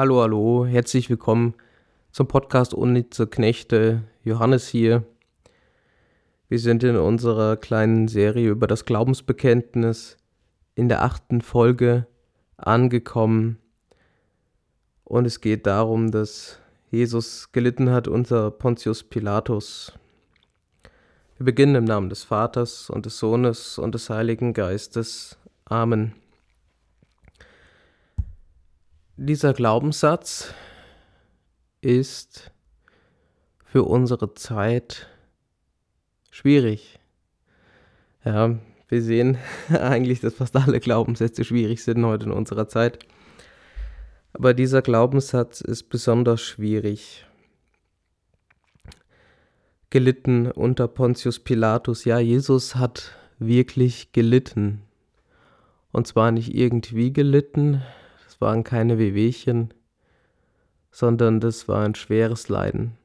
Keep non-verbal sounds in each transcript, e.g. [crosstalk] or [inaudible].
Hallo, hallo, herzlich willkommen zum Podcast Unnütze Knechte. Johannes hier. Wir sind in unserer kleinen Serie über das Glaubensbekenntnis in der achten Folge angekommen. Und es geht darum, dass Jesus gelitten hat unter Pontius Pilatus. Wir beginnen im Namen des Vaters und des Sohnes und des Heiligen Geistes. Amen. Dieser Glaubenssatz ist für unsere Zeit schwierig. Ja, wir sehen [laughs] eigentlich, dass fast alle Glaubenssätze schwierig sind heute in unserer Zeit. Aber dieser Glaubenssatz ist besonders schwierig. Gelitten unter Pontius Pilatus. Ja, Jesus hat wirklich gelitten. Und zwar nicht irgendwie gelitten, waren keine Wehwehchen, sondern das war ein schweres Leiden.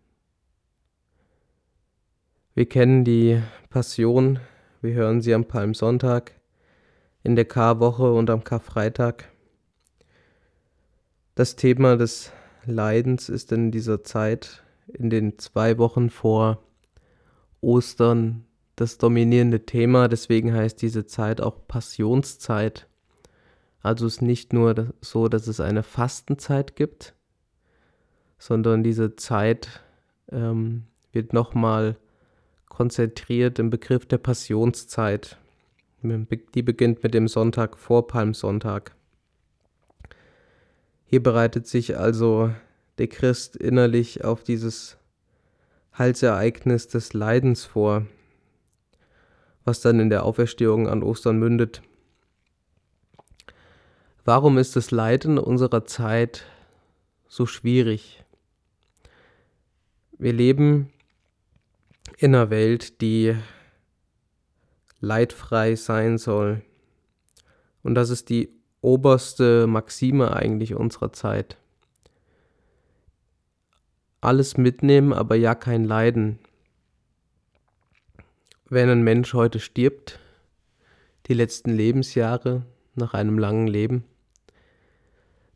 Wir kennen die Passion, wir hören sie am Palmsonntag, in der Karwoche und am Karfreitag. Das Thema des Leidens ist in dieser Zeit, in den zwei Wochen vor Ostern, das dominierende Thema. Deswegen heißt diese Zeit auch Passionszeit. Also ist nicht nur so, dass es eine Fastenzeit gibt, sondern diese Zeit ähm, wird nochmal konzentriert im Begriff der Passionszeit. Die beginnt mit dem Sonntag vor Palmsonntag. Hier bereitet sich also der Christ innerlich auf dieses Heilsereignis des Leidens vor, was dann in der Auferstehung an Ostern mündet. Warum ist das Leiden unserer Zeit so schwierig? Wir leben in einer Welt, die leidfrei sein soll. Und das ist die oberste Maxime eigentlich unserer Zeit. Alles mitnehmen, aber ja kein Leiden. Wenn ein Mensch heute stirbt, die letzten Lebensjahre nach einem langen Leben,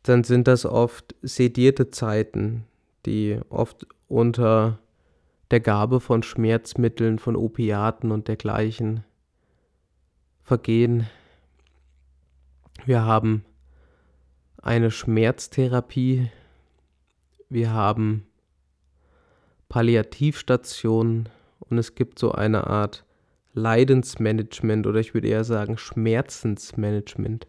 dann sind das oft sedierte Zeiten, die oft unter der Gabe von Schmerzmitteln, von Opiaten und dergleichen vergehen. Wir haben eine Schmerztherapie, wir haben Palliativstationen und es gibt so eine Art Leidensmanagement oder ich würde eher sagen Schmerzensmanagement.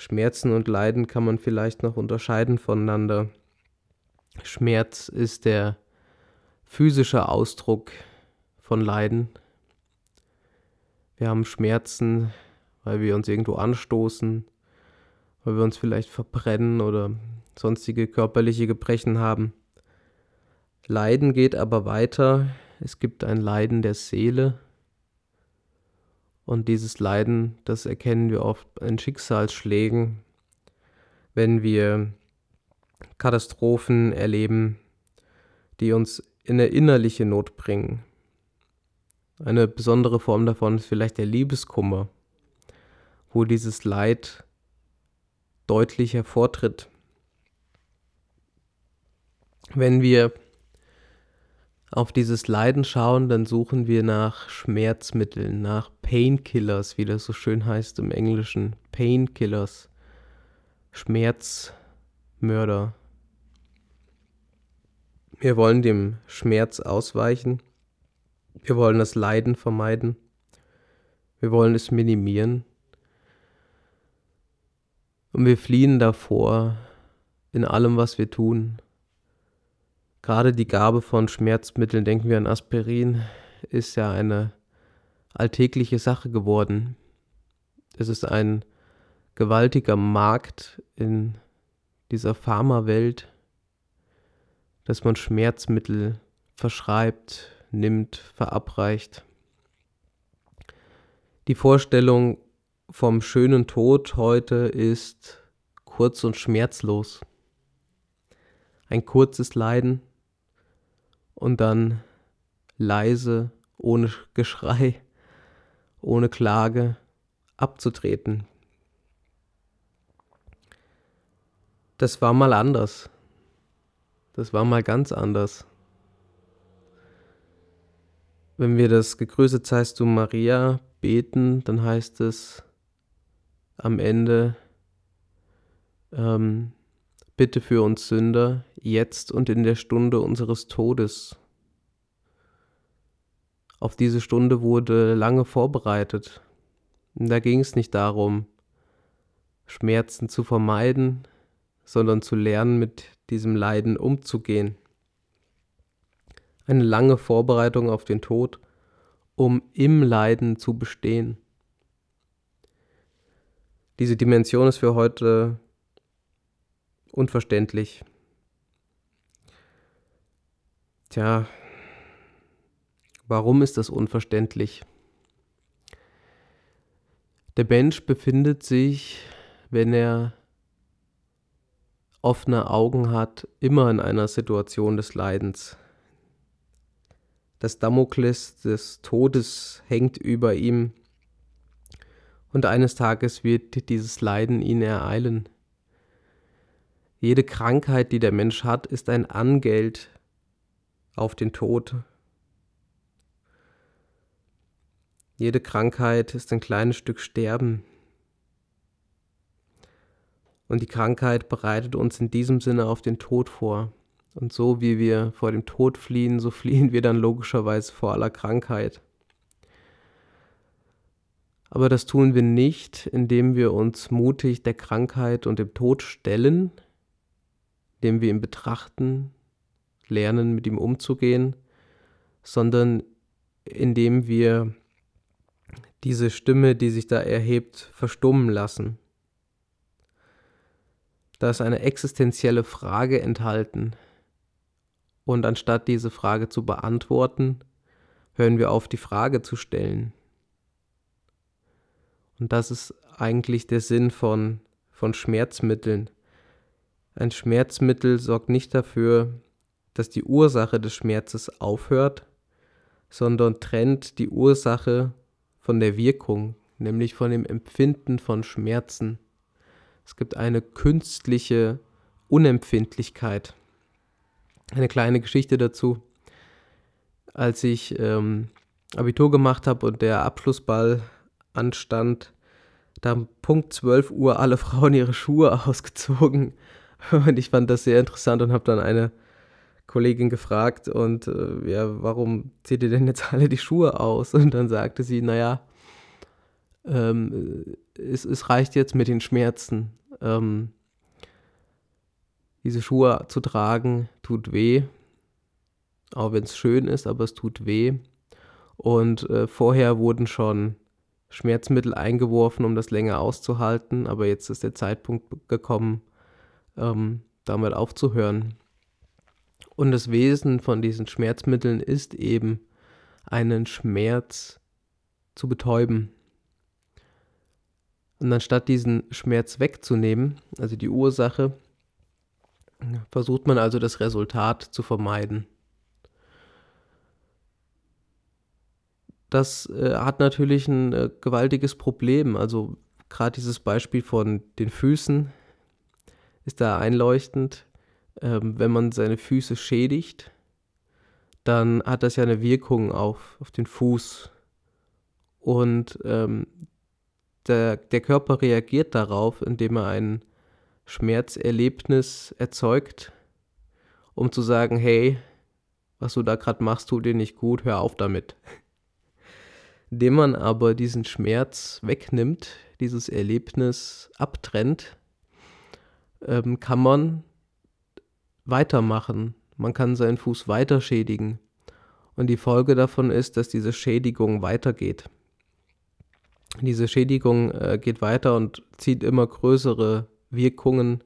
Schmerzen und Leiden kann man vielleicht noch unterscheiden voneinander. Schmerz ist der physische Ausdruck von Leiden. Wir haben Schmerzen, weil wir uns irgendwo anstoßen, weil wir uns vielleicht verbrennen oder sonstige körperliche Gebrechen haben. Leiden geht aber weiter. Es gibt ein Leiden der Seele. Und dieses Leiden, das erkennen wir oft in Schicksalsschlägen, wenn wir Katastrophen erleben, die uns in eine innerliche Not bringen. Eine besondere Form davon ist vielleicht der Liebeskummer, wo dieses Leid deutlich hervortritt. Wenn wir auf dieses Leiden schauen, dann suchen wir nach Schmerzmitteln, nach Painkillers, wie das so schön heißt im Englischen. Painkillers, Schmerzmörder. Wir wollen dem Schmerz ausweichen. Wir wollen das Leiden vermeiden. Wir wollen es minimieren. Und wir fliehen davor in allem, was wir tun. Gerade die Gabe von Schmerzmitteln, denken wir an Aspirin, ist ja eine alltägliche Sache geworden. Es ist ein gewaltiger Markt in dieser Pharmawelt dass man Schmerzmittel verschreibt, nimmt, verabreicht. Die Vorstellung vom schönen Tod heute ist kurz und schmerzlos. Ein kurzes Leiden und dann leise, ohne Geschrei, ohne Klage abzutreten. Das war mal anders. Das war mal ganz anders. Wenn wir das Gegrüßet seist du Maria beten, dann heißt es am Ende, ähm, bitte für uns Sünder, jetzt und in der Stunde unseres Todes. Auf diese Stunde wurde lange vorbereitet. Da ging es nicht darum, Schmerzen zu vermeiden, sondern zu lernen, mit diesem Leiden umzugehen. Eine lange Vorbereitung auf den Tod, um im Leiden zu bestehen. Diese Dimension ist für heute unverständlich. Tja, warum ist das unverständlich? Der Mensch befindet sich, wenn er offene Augen hat, immer in einer Situation des Leidens. Das Damokles des Todes hängt über ihm und eines Tages wird dieses Leiden ihn ereilen. Jede Krankheit, die der Mensch hat, ist ein Angeld auf den Tod. Jede Krankheit ist ein kleines Stück Sterben. Und die Krankheit bereitet uns in diesem Sinne auf den Tod vor. Und so wie wir vor dem Tod fliehen, so fliehen wir dann logischerweise vor aller Krankheit. Aber das tun wir nicht, indem wir uns mutig der Krankheit und dem Tod stellen, indem wir ihn betrachten, lernen, mit ihm umzugehen, sondern indem wir diese Stimme, die sich da erhebt, verstummen lassen. Da ist eine existenzielle Frage enthalten. Und anstatt diese Frage zu beantworten, hören wir auf, die Frage zu stellen. Und das ist eigentlich der Sinn von, von Schmerzmitteln. Ein Schmerzmittel sorgt nicht dafür, dass die Ursache des Schmerzes aufhört, sondern trennt die Ursache von der Wirkung, nämlich von dem Empfinden von Schmerzen. Es gibt eine künstliche Unempfindlichkeit. Eine kleine Geschichte dazu. Als ich ähm, Abitur gemacht habe und der Abschlussball anstand, da haben Punkt 12 Uhr alle Frauen ihre Schuhe [laughs] ausgezogen. [laughs] Und ich fand das sehr interessant und habe dann eine Kollegin gefragt und äh, ja, warum zieht ihr denn jetzt alle die Schuhe aus? Und dann sagte sie, naja, ähm, es, es reicht jetzt mit den Schmerzen. Ähm, diese Schuhe zu tragen tut weh, auch wenn es schön ist, aber es tut weh. Und äh, vorher wurden schon Schmerzmittel eingeworfen, um das länger auszuhalten, aber jetzt ist der Zeitpunkt gekommen, ähm, damit aufzuhören. Und das Wesen von diesen Schmerzmitteln ist eben, einen Schmerz zu betäuben. Und anstatt diesen Schmerz wegzunehmen, also die Ursache, versucht man also das Resultat zu vermeiden. das äh, hat natürlich ein äh, gewaltiges Problem. Also gerade dieses Beispiel von den Füßen ist da einleuchtend. Ähm, wenn man seine Füße schädigt, dann hat das ja eine Wirkung auf, auf den Fuß. Und ähm, der, der Körper reagiert darauf, indem er ein Schmerzerlebnis erzeugt, um zu sagen, hey, was du da gerade machst, tut dir nicht gut, hör auf damit. Indem man aber diesen Schmerz wegnimmt, dieses Erlebnis abtrennt, ähm, kann man weitermachen. Man kann seinen Fuß weiter schädigen. Und die Folge davon ist, dass diese Schädigung weitergeht. Diese Schädigung äh, geht weiter und zieht immer größere Wirkungen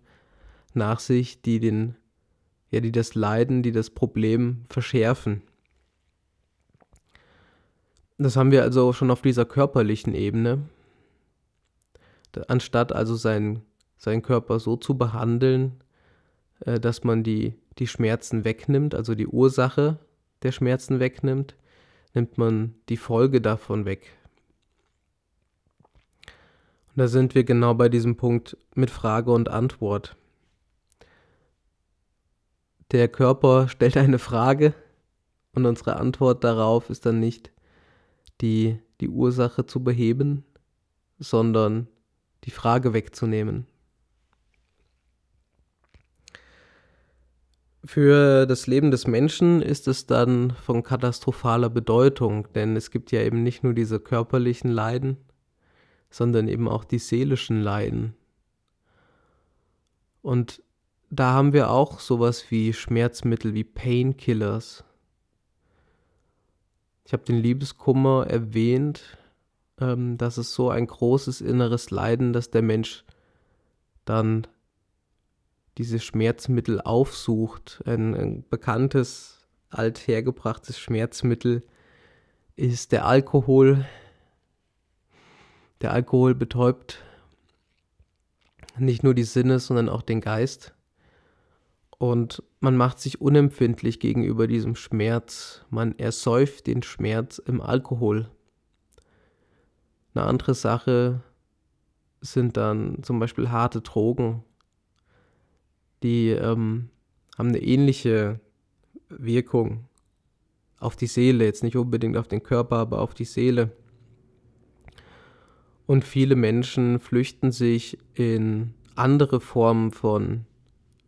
nach sich, die den, ja, die das Leiden, die das Problem verschärfen. Das haben wir also schon auf dieser körperlichen Ebene. Anstatt also seinen, seinen Körper so zu behandeln, äh, dass man die, die Schmerzen wegnimmt, also die Ursache der Schmerzen wegnimmt, nimmt man die Folge davon weg. Und da sind wir genau bei diesem Punkt mit Frage und Antwort. Der Körper [laughs] stellt eine Frage und unsere Antwort darauf ist dann nicht die, die Ursache zu beheben, sondern die Frage wegzunehmen. Für das Leben des Menschen ist es dann von katastrophaler Bedeutung, denn es gibt ja eben nicht nur diese körperlichen Leiden, sondern eben auch die seelischen Leiden. Und da haben wir auch sowas wie Schmerzmittel, wie Painkillers. Ich habe den Liebeskummer erwähnt, ähm, das ist so ein großes inneres Leiden, dass der Mensch dann diese Schmerzmittel aufsucht. Ein, ein bekanntes, althergebrachtes Schmerzmittel ist der Alkohol. Der Alkohol betäubt nicht nur die Sinne, sondern auch den Geist. Und man macht sich unempfindlich gegenüber diesem Schmerz. Man ersäuft den Schmerz im Alkohol. Eine andere Sache sind dann zum Beispiel harte Drogen. Die ähm, haben eine ähnliche Wirkung auf die Seele, jetzt nicht unbedingt auf den Körper, aber auf die Seele. Und viele Menschen flüchten sich in andere Formen von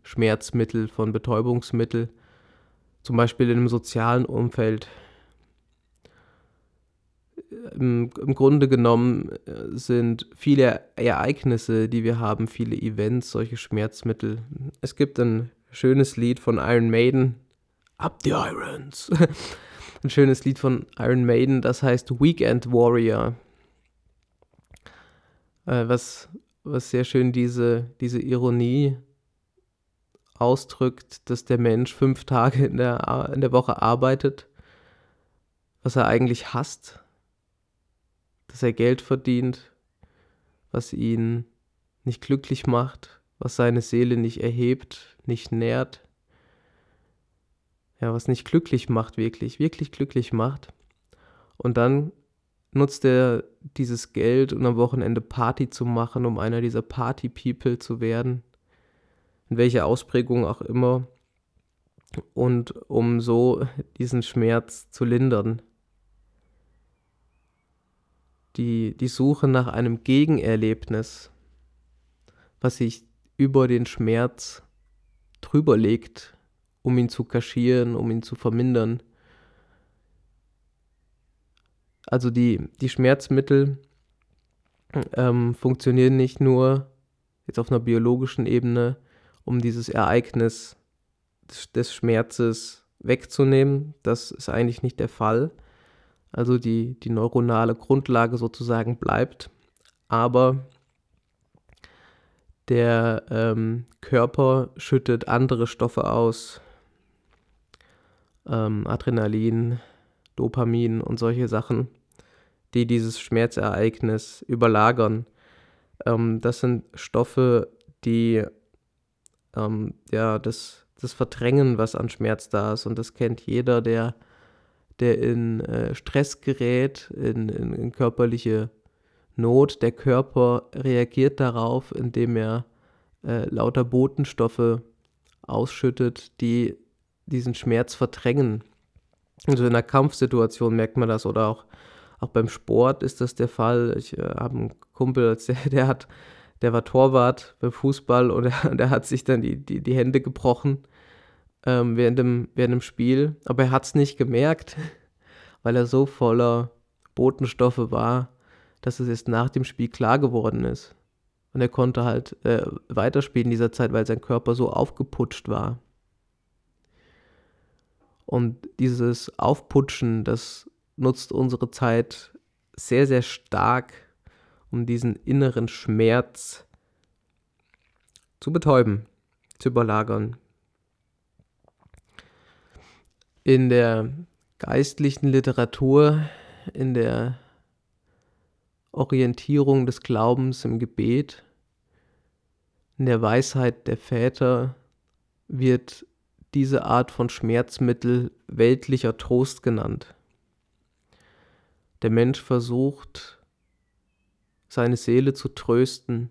Schmerzmittel, von Betäubungsmittel, zum Beispiel in einem sozialen Umfeld, im, im Grunde genommen äh, sind viele Ereignisse, die wir haben, viele Events, solche Schmerzmittel. Es gibt ein schönes Lied von Iron Maiden, Up the Irons. [laughs] ein schönes Lied von Iron Maiden, das heißt Weekend Warrior. Äh, was, was sehr schön diese, diese Ironie ausdrückt, dass der Mensch fünf Tage in der, in der Woche arbeitet, was er eigentlich hasst dass er Geld verdient, was ihn nicht glücklich macht, was seine Seele nicht erhebt, nicht nährt. Ja, was nicht glücklich macht, wirklich, wirklich glücklich macht. Und dann nutzt er dieses Geld, um am Wochenende Party zu machen, um einer dieser Party-People zu werden, in welcher Ausprägung auch immer, und um so diesen Schmerz zu lindern die, die Suche nach einem Gegenerlebnis, was sich über den Schmerz drüber legt, um ihn zu kaschieren, um ihn zu vermindern. Also die, die Schmerzmittel ähm, funktionieren nicht nur jetzt auf einer biologischen Ebene, um dieses Ereignis des, des Schmerzes wegzunehmen. Das ist eigentlich nicht der Fall, also die, die neuronale Grundlage sozusagen bleibt, aber der ähm, Körper schüttet andere Stoffe aus, ähm, Adrenalin, Dopamin und solche Sachen, die dieses Schmerzereignis überlagern. Ähm, das sind Stoffe, die ähm, ja, das, das verdrängen, was an Schmerz da ist. Und das kennt jeder, der der in äh, Stress gerät, in, in, in, körperliche Not. Der Körper reagiert darauf, indem er äh, lauter Botenstoffe ausschüttet, die diesen Schmerz verdrängen. Also in einer Kampfsituation merkt man das oder auch, auch beim Sport ist das der Fall. Ich äh, habe einen Kumpel, der, [laughs] der hat, der war Torwart beim Fußball und der, [laughs] der hat sich dann die, die, die Hände gebrochen ähm, während, dem, während dem Spiel, aber er hat es nicht gemerkt, [laughs] weil er so voller Botenstoffe war, dass es erst nach dem Spiel klar geworden ist. Und er konnte halt äh, weiterspielen in dieser Zeit, weil sein Körper so aufgeputscht war. Und dieses Aufputschen, das nutzt unsere Zeit sehr, sehr stark, um diesen inneren Schmerz zu betäuben, zu überlagern. In der geistlichen Literatur, in der Orientierung des Glaubens im Gebet, in der Weisheit der Väter wird diese Art von Schmerzmittel weltlicher Trost genannt. Der Mensch versucht, seine Seele zu trösten.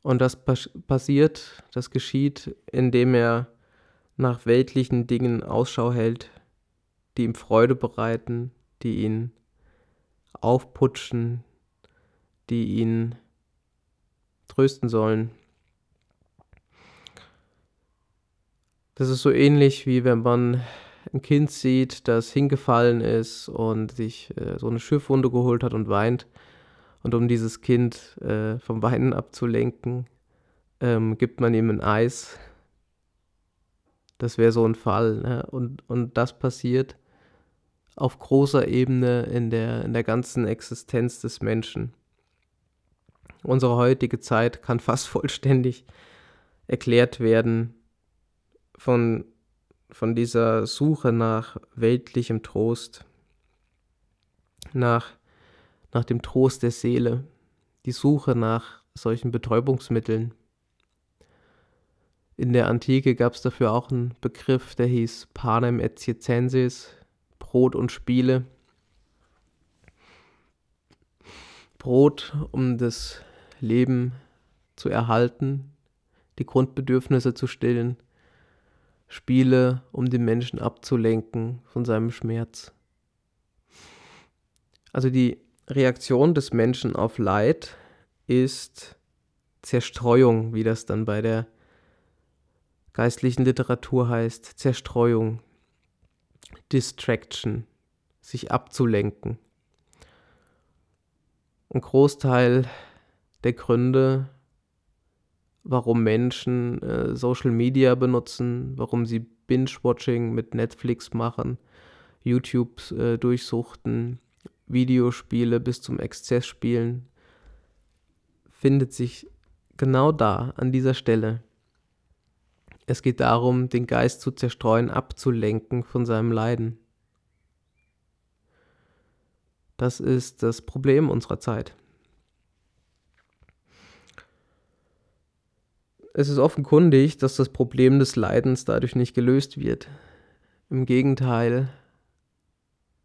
Und das passiert, das geschieht, indem er nach weltlichen Dingen Ausschau hält, die ihm Freude bereiten, die ihn aufputschen, die ihn trösten sollen. Das ist so ähnlich wie wenn man ein Kind sieht, das hingefallen ist und sich äh, so eine Schiffwunde geholt hat und weint. Und um dieses Kind äh, vom Weinen abzulenken, ähm, gibt man ihm ein Eis. Das wäre so ein Fall. Ne? Und, und das passiert auf großer Ebene in der, in der ganzen Existenz des Menschen. Unsere heutige Zeit kann fast [laughs] vollständig erklärt werden von von dieser Suche nach weltlichem Trost, nach, nach dem Trost der Seele, die Suche nach solchen Betäubungsmitteln. In der Antike gab es dafür auch einen Begriff, der hieß Panem et Circenses, Brot und Spiele. Brot, um das Leben zu erhalten, die Grundbedürfnisse zu stillen Spiele, um den Menschen abzulenken von seinem Schmerz. Also die Reaktion des Menschen auf Leid ist Zerstreuung, wie das dann bei der geistlichen Literatur heißt, Zerstreuung, Distraction, sich abzulenken. Ein Großteil der Gründe warum Menschen äh, Social Media benutzen, warum sie Binge-Watching mit Netflix machen, YouTube äh, durchsuchten, Videospiele bis zum Exzess spielen, findet sich genau da, an dieser Stelle. Es geht darum, den Geist zu zerstreuen, abzulenken von seinem Leiden. Das ist das Problem unserer Zeit. Es ist offenkundig, dass das Problem des Leidens dadurch nicht gelöst wird. Im Gegenteil,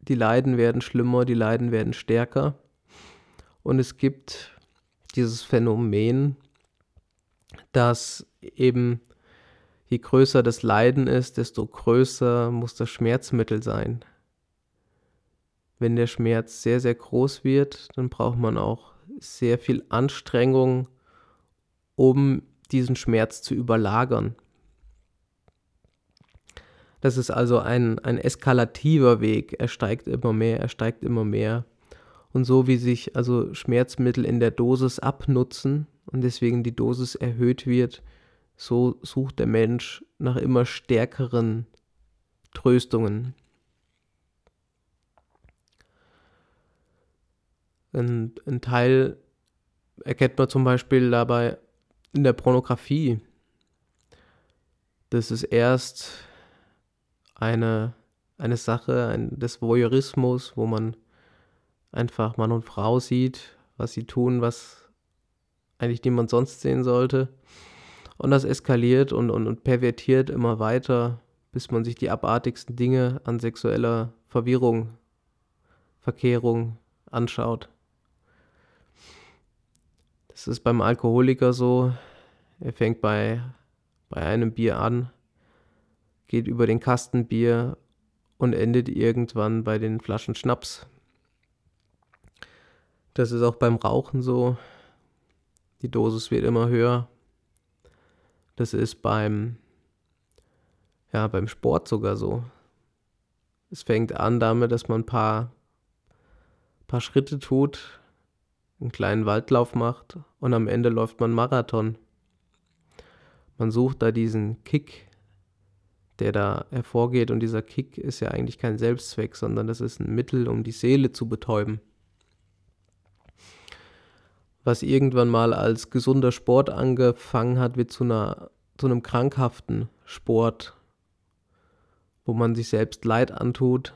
die Leiden werden schlimmer, die Leiden werden stärker. Und es gibt dieses Phänomen, dass eben je größer das Leiden ist, desto größer muss das Schmerzmittel sein. Wenn der Schmerz sehr, sehr groß wird, dann braucht man auch sehr viel Anstrengung, um diesen Schmerz zu überlagern. Das ist also ein, ein eskalativer Weg. Er steigt immer mehr, er steigt immer mehr. Und so wie sich also Schmerzmittel in der Dosis abnutzen und deswegen die Dosis erhöht wird, so sucht der Mensch nach immer stärkeren Tröstungen. Ein, ein Teil erkennt man zum Beispiel dabei in der Pornografie. Das ist erst eine, eine Sache ein, des Voyeurismus, wo man einfach Mann und Frau sieht, was sie tun, was eigentlich niemand sonst sehen sollte. Und das eskaliert und, und, und pervertiert immer weiter, bis man sich die abartigsten Dinge an sexueller Verwirrung, Verkehrung anschaut. Das ist beim Alkoholiker so. Er fängt bei, bei einem Bier an, geht über den Kasten Bier und endet irgendwann bei den Flaschen Schnaps. Das ist auch beim Rauchen so. Die Dosis wird immer höher. Das ist beim, ja, beim Sport sogar so. Es fängt an damit, dass man ein paar, paar Schritte tut, einen kleinen Waldlauf macht und am Ende läuft man Marathon. Man sucht da diesen Kick, der da hervorgeht und dieser Kick ist ja eigentlich kein Selbstzweck, sondern das ist ein Mittel, um die Seele zu betäuben. Was irgendwann mal als gesunder Sport angefangen hat, wird zu, einer, zu einem krankhaften Sport, wo man sich selbst Leid antut,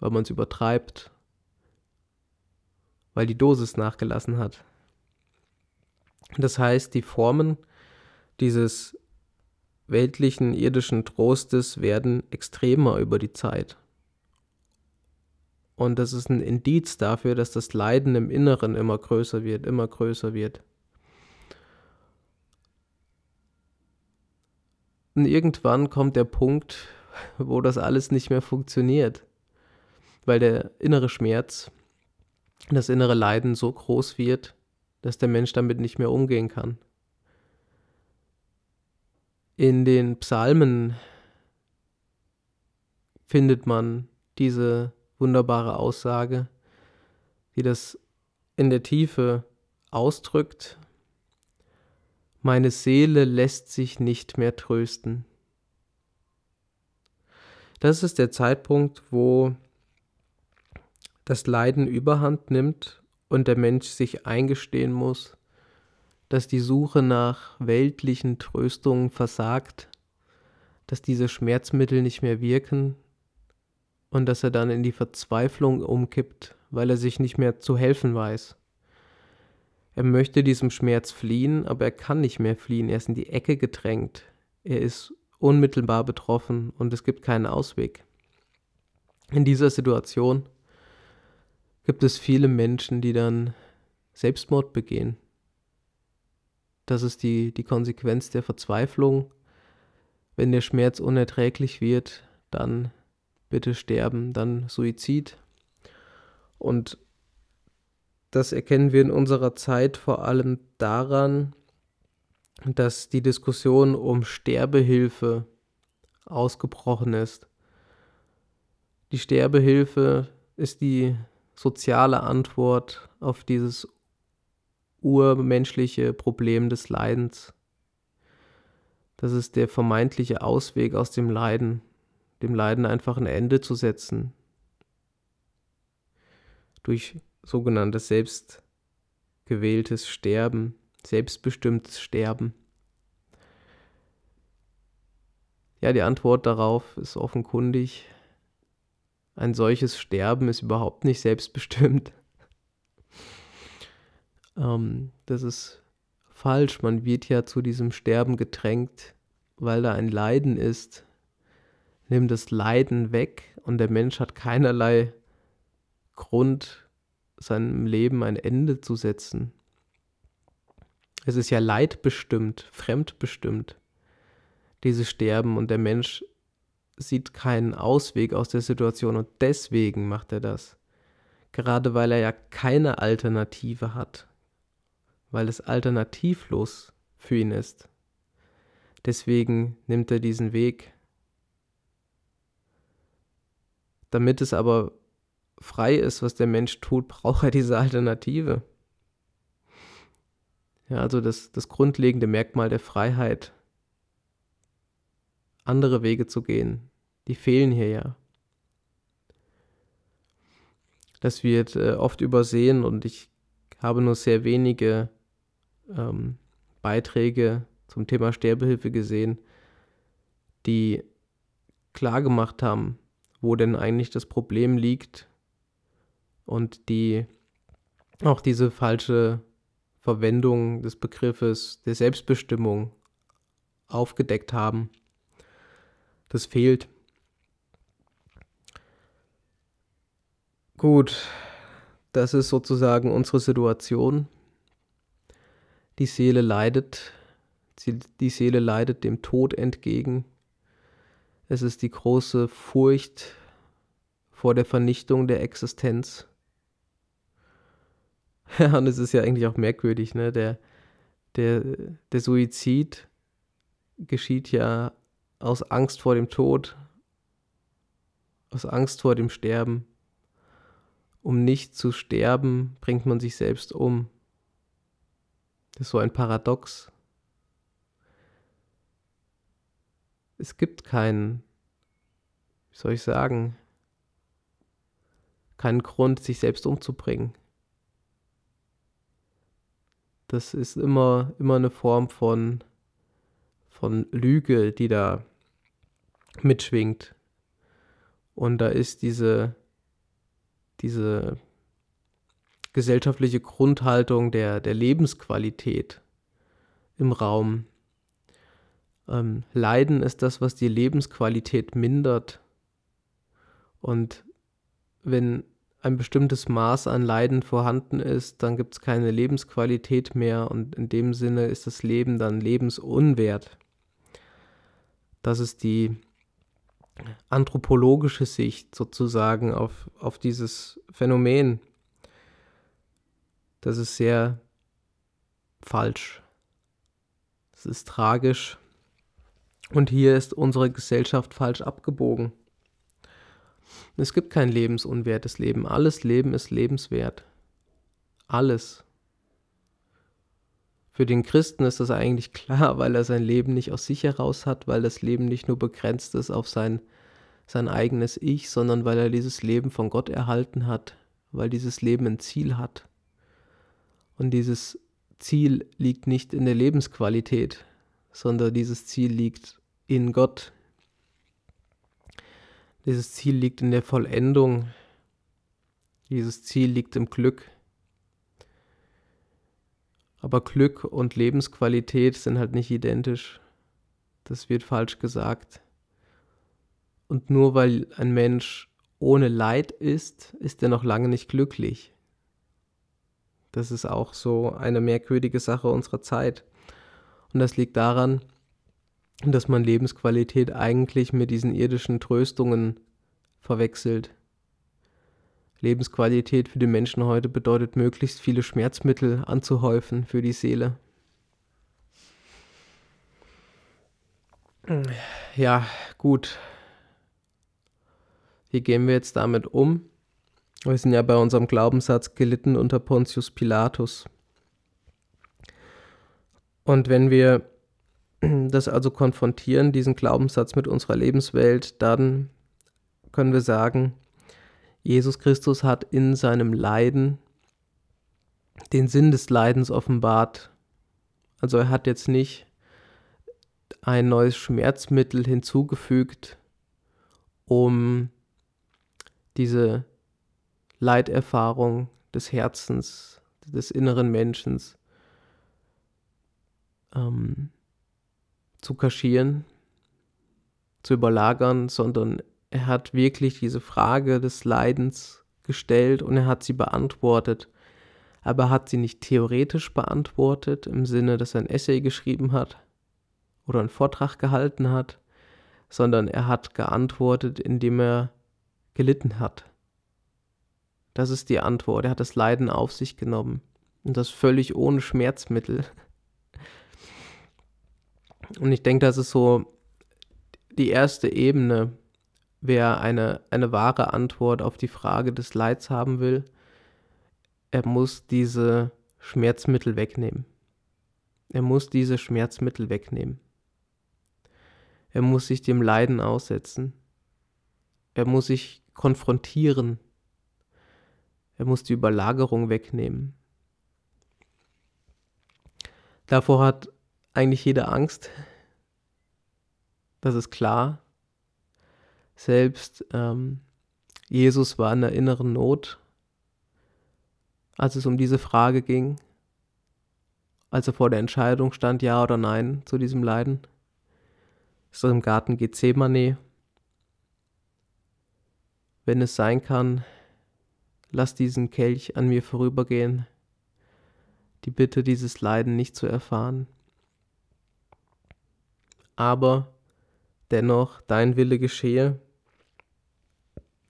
weil man es übertreibt, weil die Dosis nachgelassen hat. Das heißt, die Formen dieses weltlichen, irdischen Trostes werden extremer über die Zeit. Und das ist ein Indiz dafür, dass das Leiden im Inneren immer größer wird, immer größer wird. Und irgendwann kommt der Punkt, wo das alles nicht mehr funktioniert, weil der innere Schmerz, das innere Leiden so groß wird, dass der Mensch damit nicht mehr umgehen kann. In den Psalmen findet man diese wunderbare Aussage, die das in der Tiefe ausdrückt. Meine Seele lässt sich nicht mehr trösten. Das ist der Zeitpunkt, wo das Leiden überhand nimmt und der Mensch sich eingestehen muss, dass die Suche nach weltlichen Tröstungen versagt, dass diese Schmerzmittel nicht mehr wirken und dass er dann in die Verzweiflung umkippt, weil er sich nicht mehr zu helfen weiß. Er möchte diesem Schmerz fliehen, aber er kann nicht mehr fliehen, er ist in die Ecke gedrängt, er ist unmittelbar betroffen und es gibt keinen Ausweg. In dieser Situation gibt es viele Menschen, die dann Selbstmord begehen. Das ist die, die Konsequenz der Verzweiflung. Wenn der Schmerz unerträglich wird, dann bitte sterben, dann Suizid. Und das erkennen wir in unserer Zeit vor allem daran, dass die Diskussion um Sterbehilfe ausgebrochen ist. Die Sterbehilfe ist die soziale Antwort auf dieses urmenschliche Problem des Leidens. Das ist der vermeintliche Ausweg aus dem Leiden dem Leiden einfach ein Ende zu setzen. Durch sogenanntes selbstgewähltes Sterben, selbstbestimmtes Sterben. Ja, die Antwort darauf ist offenkundig. Ein solches Sterben ist überhaupt nicht selbstbestimmt. [laughs] ähm, das ist falsch. Man wird ja zu diesem Sterben gedrängt, weil da ein Leiden ist, nimm das Leiden weg und der Mensch hat keinerlei Grund, seinem Leben ein Ende zu setzen. Es ist ja leidbestimmt, fremdbestimmt, dieses Sterben und der Mensch sieht keinen Ausweg aus der Situation und deswegen macht er das. Gerade weil er ja keine Alternative hat, weil es alternativlos für ihn ist. Deswegen nimmt er diesen Weg. Damit es aber frei ist, was der Mensch tut, [laughs] braucht er diese Alternative. Ja, also das, das grundlegende Merkmal der Freiheit, andere Wege zu gehen, die fehlen hier ja. Das wird äh, oft übersehen und ich habe nur sehr wenige ähm, Beiträge zum Thema Sterbehilfe gesehen, die klargemacht haben, wo denn eigentlich das Problem liegt und die auch diese falsche Verwendung des Begriffes der Selbstbestimmung aufgedeckt haben. Das fehlt. Gut, das ist sozusagen unsere Situation. Die Seele leidet, die Seele leidet dem Tod entgegen. Es ist die große Furcht vor der Vernichtung der Existenz. [laughs] Ja, und es ist ja eigentlich auch merkwürdig, ne? Der, der, der Suizid geschieht ja aus Angst vor dem Tod, aus Angst vor dem Sterben. Um nicht zu sterben, bringt man sich selbst um. Das ist so ein Paradox. Es gibt keinen, wie soll ich sagen, keinen Grund, sich selbst umzubringen. Das ist immer, immer eine Form von, von Lüge, die da mitschwingt. Und da ist diese, diese gesellschaftliche Grundhaltung der, der Lebensqualität im Raum, ähm, Leiden ist das, was die Lebensqualität mindert. Und wenn ein bestimmtes Maß an Leiden vorhanden ist, dann gibt es keine Lebensqualität mehr und in dem Sinne ist das Leben dann lebensunwert. Das ist die anthropologische Sicht sozusagen auf, auf dieses Phänomen. Das ist sehr falsch. Das ist tragisch. Und hier ist unsere Gesellschaft falsch abgebogen. Es gibt kein lebensunwertes Leben. Alles Leben ist lebenswert. Alles. Für den Christen ist das eigentlich klar, [laughs] weil er sein Leben nicht aus sich heraus hat, weil das Leben nicht nur begrenzt ist auf sein, sein eigenes Ich, sondern weil er dieses Leben von Gott erhalten hat, weil dieses Leben ein Ziel hat. Und dieses Ziel liegt nicht in der Lebensqualität, sondern dieses Ziel liegt in Gott. Dieses Ziel liegt in der Vollendung. Dieses Ziel liegt im Glück. Aber Glück und Lebensqualität sind halt nicht identisch. Das wird falsch gesagt. Und nur weil ein Mensch ohne Leid ist, ist er noch lange nicht glücklich. Das ist auch so eine merkwürdige Sache unserer Zeit. Und das liegt daran, dass man Lebensqualität eigentlich mit diesen irdischen Tröstungen verwechselt. Lebensqualität für die Menschen heute bedeutet, möglichst viele Schmerzmittel anzuhäufen für die Seele. Ja, gut. Wie gehen wir jetzt damit um? Wir sind ja bei unserem Glaubenssatz gelitten unter Pontius Pilatus. Und wenn wir das also konfrontieren, diesen Glaubenssatz mit unserer Lebenswelt, dann können wir sagen, Jesus Christus hat in seinem Leiden den Sinn des Leidens offenbart. Also er hat jetzt nicht ein neues Schmerzmittel hinzugefügt, um diese Leiterfahrung des Herzens, des inneren Menschen ähm, zu kaschieren, zu überlagern, sondern er hat wirklich diese Frage des Leidens gestellt und er hat sie beantwortet. Aber er hat sie nicht theoretisch beantwortet, im Sinne, dass er ein Essay geschrieben hat oder einen Vortrag gehalten hat, sondern er hat geantwortet, indem er gelitten hat. Das ist die Antwort. Er hat das Leiden auf sich genommen. Und das völlig ohne Schmerzmittel. Und ich denke, das ist so die erste Ebene, wer eine, eine wahre Antwort auf die Frage des Leids haben will, er muss diese Schmerzmittel wegnehmen. Er muss diese Schmerzmittel wegnehmen. Er muss sich dem Leiden aussetzen. Er muss sich konfrontieren. Er muss die Überlagerung wegnehmen. Davor hat eigentlich jeder Angst. Das ist klar. Selbst ähm, Jesus war in der inneren Not, als es um diese Frage ging, als er vor der Entscheidung stand, ja oder nein zu diesem Leiden. Ist das im Garten Gethsemane. Wenn es sein kann, lass diesen Kelch an mir vorübergehen, die Bitte, dieses Leiden nicht zu erfahren. Aber dennoch dein Wille geschehe,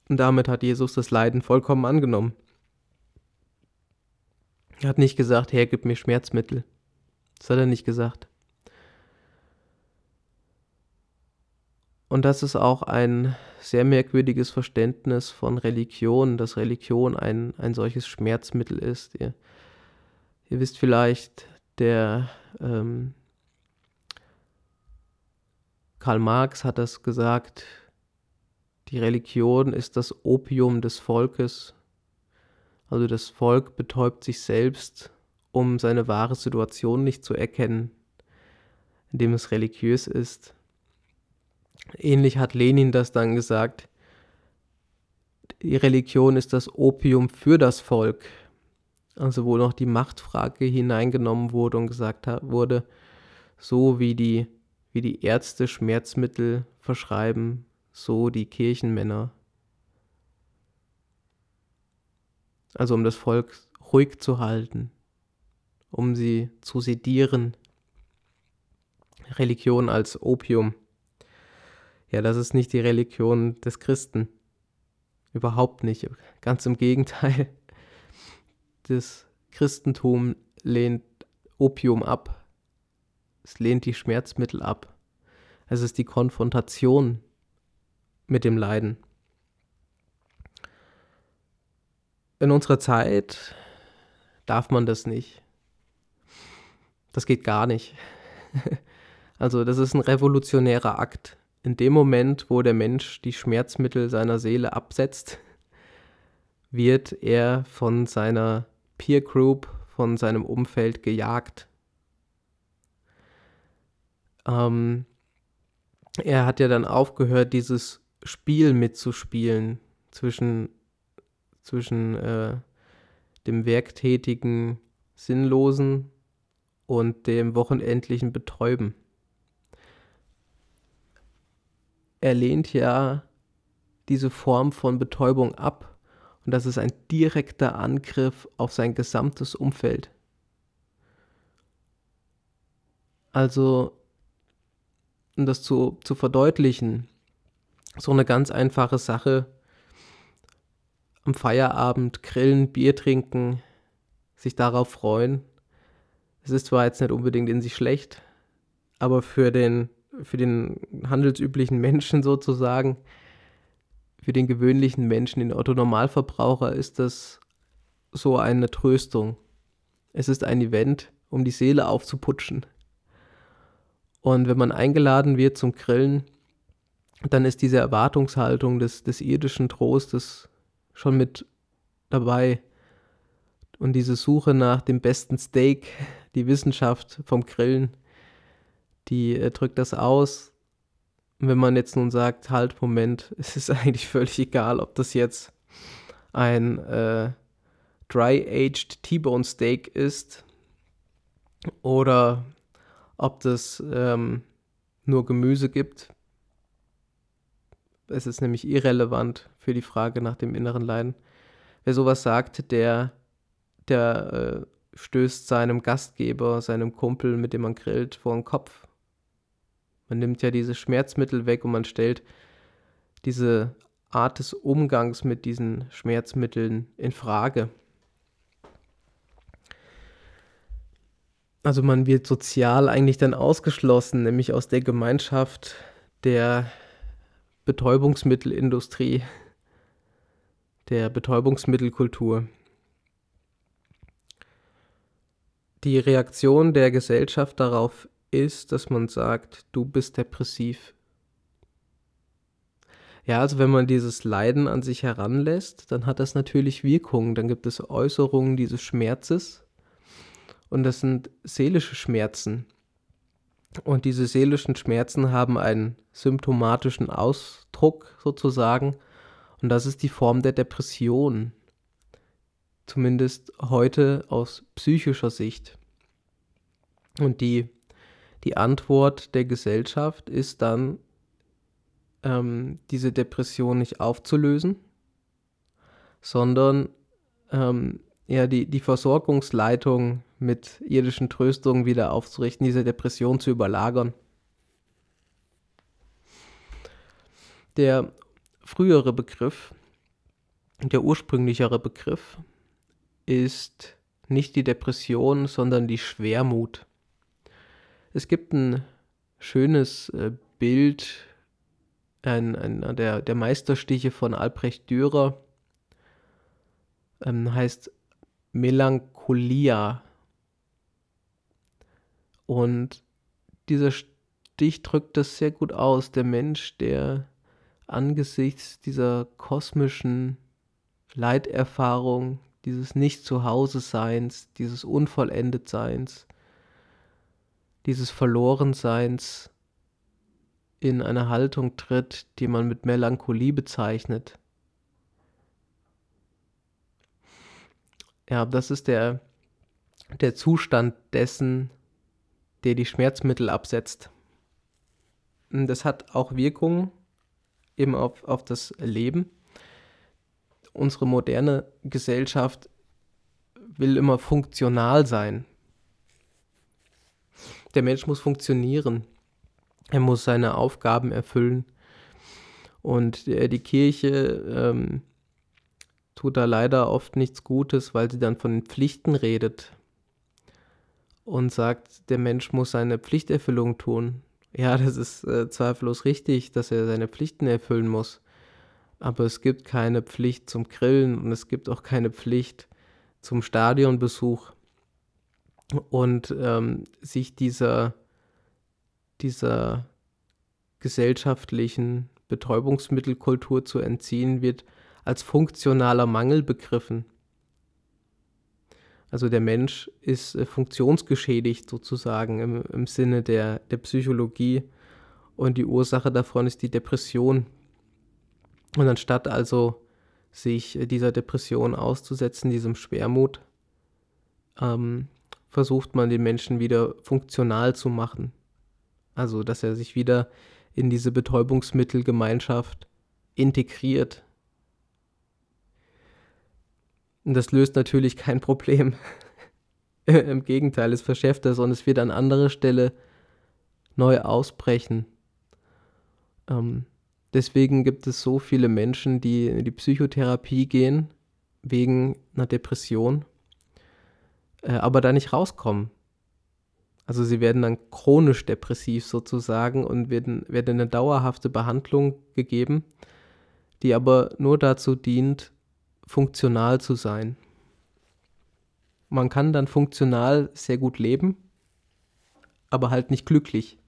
und damit hat Jesus das Leiden vollkommen angenommen. Er hat nicht gesagt, Herr, gib mir Schmerzmittel. Das hat er nicht gesagt. Und das ist auch ein sehr merkwürdiges Verständnis von Religion, dass Religion ein, ein solches Schmerzmittel ist. Ihr, ihr wisst vielleicht, der ähm, Karl Marx hat das gesagt, die Religion ist das Opium des Volkes. Also das Volk betäubt sich selbst, um seine wahre Situation nicht zu erkennen, indem es religiös ist. Ähnlich hat Lenin das dann gesagt. Die Religion ist das Opium für das Volk. Also wo noch die Machtfrage hineingenommen wurde und gesagt wurde, so wie die, wie die Ärzte Schmerzmittel verschreiben, so die Kirchenmänner. Also um das Volk ruhig zu halten, um sie zu sedieren. Religion als Opium. Ja, das ist nicht die Religion des Christen. Überhaupt nicht. Ganz im Gegenteil. [laughs] Das Christentum lehnt Opium ab. Es lehnt die Schmerzmittel ab. Es ist die Konfrontation mit dem Leiden. In unserer Zeit darf man das nicht. Das geht gar nicht. [laughs] Also das ist ein revolutionärer Akt. In dem Moment, wo der Mensch die Schmerzmittel seiner Seele absetzt, wird er von seiner Peer Group, von seinem Umfeld gejagt. Ähm, er hat ja dann aufgehört, dieses Spiel mitzuspielen zwischen, zwischen äh, dem werktätigen Sinnlosen und dem wochenendlichen Betäuben. Er lehnt ja diese Form von Betäubung ab und das ist ein direkter Angriff auf sein gesamtes Umfeld. Also, um das zu, zu verdeutlichen, so eine ganz einfache Sache, am Feierabend grillen, Bier trinken, sich darauf freuen. Es ist zwar jetzt nicht unbedingt in sich schlecht, aber für den, für den handelsüblichen Menschen [laughs] sozusagen, für den gewöhnlichen Menschen, den Otto-Normalverbraucher, ist das so eine Tröstung. Es ist ein Event, um die Seele aufzuputschen. Und wenn man eingeladen wird zum Grillen, dann ist diese Erwartungshaltung des, des irdischen Trostes schon mit dabei. Und diese Suche nach dem besten Steak, die Wissenschaft vom Grillen, die äh, drückt das aus. Und wenn man jetzt nun sagt, halt, Moment, [laughs] es ist eigentlich völlig egal, ob das jetzt ein äh, Dry-Aged T-Bone Steak ist oder ob das ähm, nur Gemüse gibt, es ist nämlich irrelevant für die Frage nach dem inneren Leiden. Wer sowas sagt, der, der äh, stößt seinem Gastgeber, seinem Kumpel, mit dem man grillt, vor den Kopf. Man nimmt ja diese Schmerzmittel weg und man stellt diese Art des Umgangs mit diesen Schmerzmitteln in Frage. Also man wird sozial eigentlich dann ausgeschlossen, nämlich aus der Gemeinschaft der Betäubungsmittelindustrie, der Betäubungsmittelkultur. Die Reaktion der Gesellschaft darauf ist, dass man sagt, du bist depressiv. Ja, also wenn man dieses Leiden an sich heranlässt, dann hat das natürlich Wirkungen. Dann gibt es Äußerungen dieses Schmerzes und das sind seelische Schmerzen. Und diese seelischen Schmerzen haben einen symptomatischen Ausdruck sozusagen. Und das ist die Form der Depression. Zumindest heute aus psychischer Sicht. Und die, die Antwort der Gesellschaft ist dann, ähm, diese Depression nicht aufzulösen, sondern ähm, ja, die, die Versorgungsleitung mit irdischen Tröstungen wieder aufzurichten, diese Depression zu überlagern. Der frühere Begriff, der ursprünglichere Begriff ist nicht die Depression, sondern die Schwermut. Es gibt ein schönes äh, Bild, ein, ein, der, der Meisterstiche von Albrecht Dürer, ähm, heißt Melancholia. Und dieser Stich drückt das sehr gut aus. Der Mensch, der angesichts dieser kosmischen Leiterfahrung, dieses Nicht-Zuhause-Seins, dieses Unvollendet-Seins, dieses Verlorenseins in eine Haltung tritt, die man mit Melancholie bezeichnet. Ja, das ist der, der Zustand dessen, der die Schmerzmittel absetzt. Das hat auch Wirkungen eben auf, auf das Leben. Unsere moderne Gesellschaft will immer funktional sein. Der Mensch muss funktionieren. Er muss seine Aufgaben erfüllen. Und äh, die Kirche ähm, tut da leider oft nichts Gutes, weil sie dann von Pflichten redet und sagt, der Mensch muss seine Pflichterfüllung tun. Ja, das ist äh, zweifellos richtig, dass er seine Pflichten erfüllen muss. Aber es gibt keine Pflicht zum Grillen und es gibt auch keine Pflicht zum Stadionbesuch. Und ähm, sich dieser, dieser gesellschaftlichen Betäubungsmittelkultur zu entziehen, wird als funktionaler Mangel begriffen. Also der Mensch ist äh, funktionsgeschädigt sozusagen im, im Sinne der, der Psychologie und die Ursache davon ist die Depression. Und anstatt also sich äh, dieser Depression auszusetzen, diesem Schwermut, ähm, versucht man den Menschen wieder funktional zu machen. Also dass er sich wieder in diese Betäubungsmittelgemeinschaft integriert, und das löst natürlich kein Problem. [laughs] Im Gegenteil, es verschärft das und es wird an anderer Stelle neu ausbrechen. Ähm, deswegen gibt es so viele Menschen, die in die Psychotherapie gehen wegen einer Depression, äh, aber da nicht rauskommen. Also sie werden dann chronisch depressiv sozusagen und werden, werden eine dauerhafte Behandlung gegeben, die aber nur dazu dient, funktional zu sein. Man kann dann funktional sehr gut leben, aber halt nicht glücklich,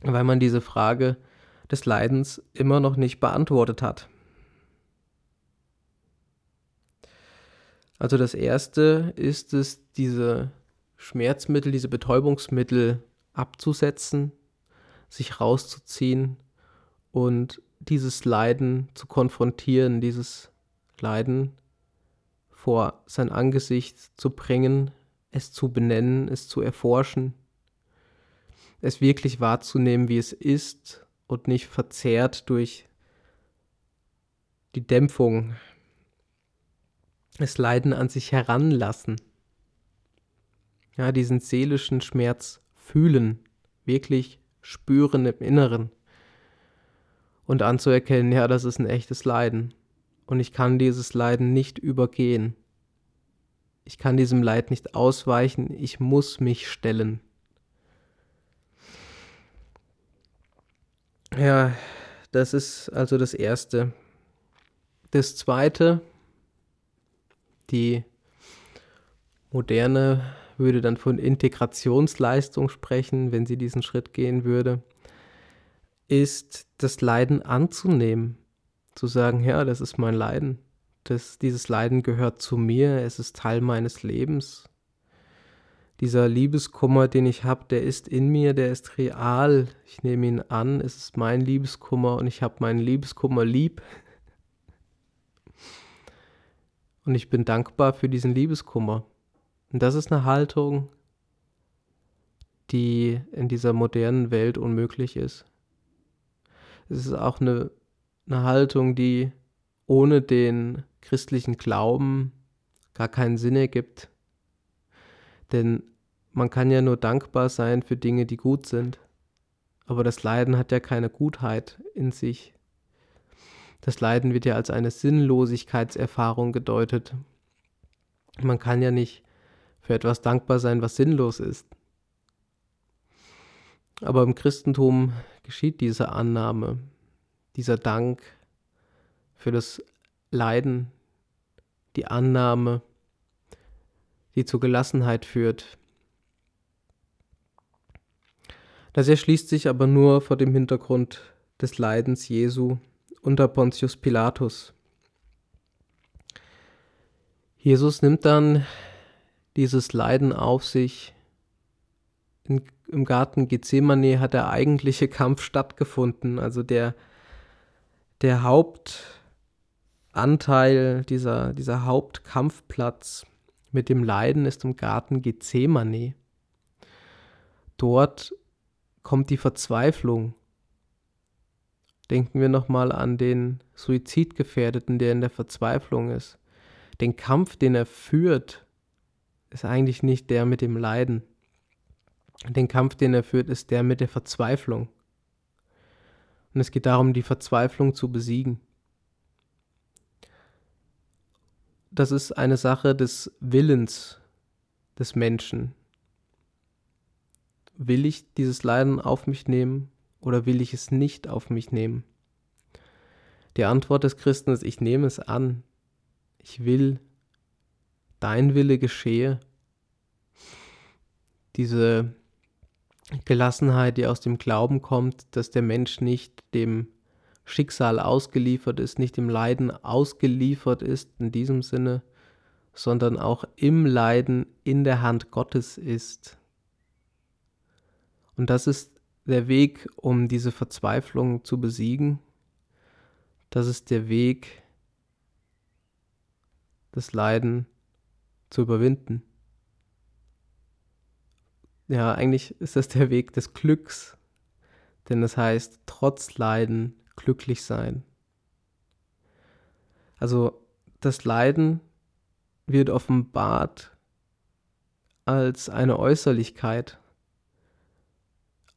weil man diese Frage des Leidens immer noch nicht beantwortet hat. Also das Erste ist es, diese Schmerzmittel, diese Betäubungsmittel abzusetzen, sich rauszuziehen und dieses Leiden zu konfrontieren, dieses Leiden vor sein Angesicht zu bringen, es zu benennen, es zu erforschen, es wirklich wahrzunehmen, wie es ist und nicht verzerrt durch die Dämpfung, das Leiden an sich heranlassen, ja, diesen seelischen Schmerz fühlen, wirklich spüren im Inneren und anzuerkennen, ja, das ist ein echtes Leiden. Und ich kann dieses Leiden nicht übergehen. Ich kann diesem Leid nicht ausweichen, ich muss mich stellen. Ja, das ist also das Erste. Das Zweite, die Moderne würde dann von Integrationsleistung sprechen, wenn sie diesen Schritt gehen würde ist, das Leiden anzunehmen. Zu sagen, ja, das ist mein Leiden. Das, dieses Leiden gehört zu mir, es ist Teil meines Lebens. Dieser Liebeskummer, den ich habe, der ist in mir, der ist real. Ich nehme ihn an, es ist mein Liebeskummer und ich habe meinen Liebeskummer lieb. Und ich bin dankbar für diesen Liebeskummer. Und das ist eine Haltung, die in dieser modernen Welt unmöglich ist. Es ist auch eine, eine Haltung, die ohne den christlichen Glauben gar keinen Sinn ergibt. Denn man kann ja nur dankbar sein für Dinge, die gut sind. Aber das Leiden hat ja keine Gutheit in sich. Das Leiden wird ja als eine Sinnlosigkeitserfahrung gedeutet. Man kann ja nicht für etwas dankbar sein, was sinnlos ist. Aber im Christentum geschieht diese Annahme, dieser Dank für das Leiden, die Annahme, die zur Gelassenheit führt. Das erschließt sich aber nur vor dem Hintergrund des Leidens Jesu unter Pontius Pilatus. Jesus nimmt dann dieses Leiden auf sich in im Garten Gethsemane hat der eigentliche Kampf stattgefunden. Also der, der Hauptanteil, dieser, dieser Hauptkampfplatz mit dem Leiden ist im Garten Gethsemane. Dort kommt die Verzweiflung. Denken wir nochmal an den Suizidgefährdeten, der in der Verzweiflung ist. Den Kampf, den er führt, ist eigentlich nicht der mit dem Leiden. Den Kampf, den er führt, ist der mit der Verzweiflung. Und es geht darum, die Verzweiflung zu besiegen. Das ist eine Sache des Willens des Menschen. Will ich dieses Leiden auf mich nehmen oder will ich es nicht auf mich nehmen? Die Antwort des Christen ist, ich nehme es an. Ich will, dein Wille geschehe. Diese Gelassenheit, die aus dem Glauben kommt, dass der Mensch nicht dem Schicksal ausgeliefert ist, nicht dem Leiden ausgeliefert ist in diesem Sinne, sondern auch im Leiden in der Hand Gottes ist. Und das ist der Weg, um diese Verzweiflung zu besiegen. Das ist der Weg, das Leiden zu überwinden. Ja, eigentlich ist das der Weg des Glücks, denn es heißt, trotz Leiden glücklich sein. Also das Leiden wird offenbart als eine Äußerlichkeit.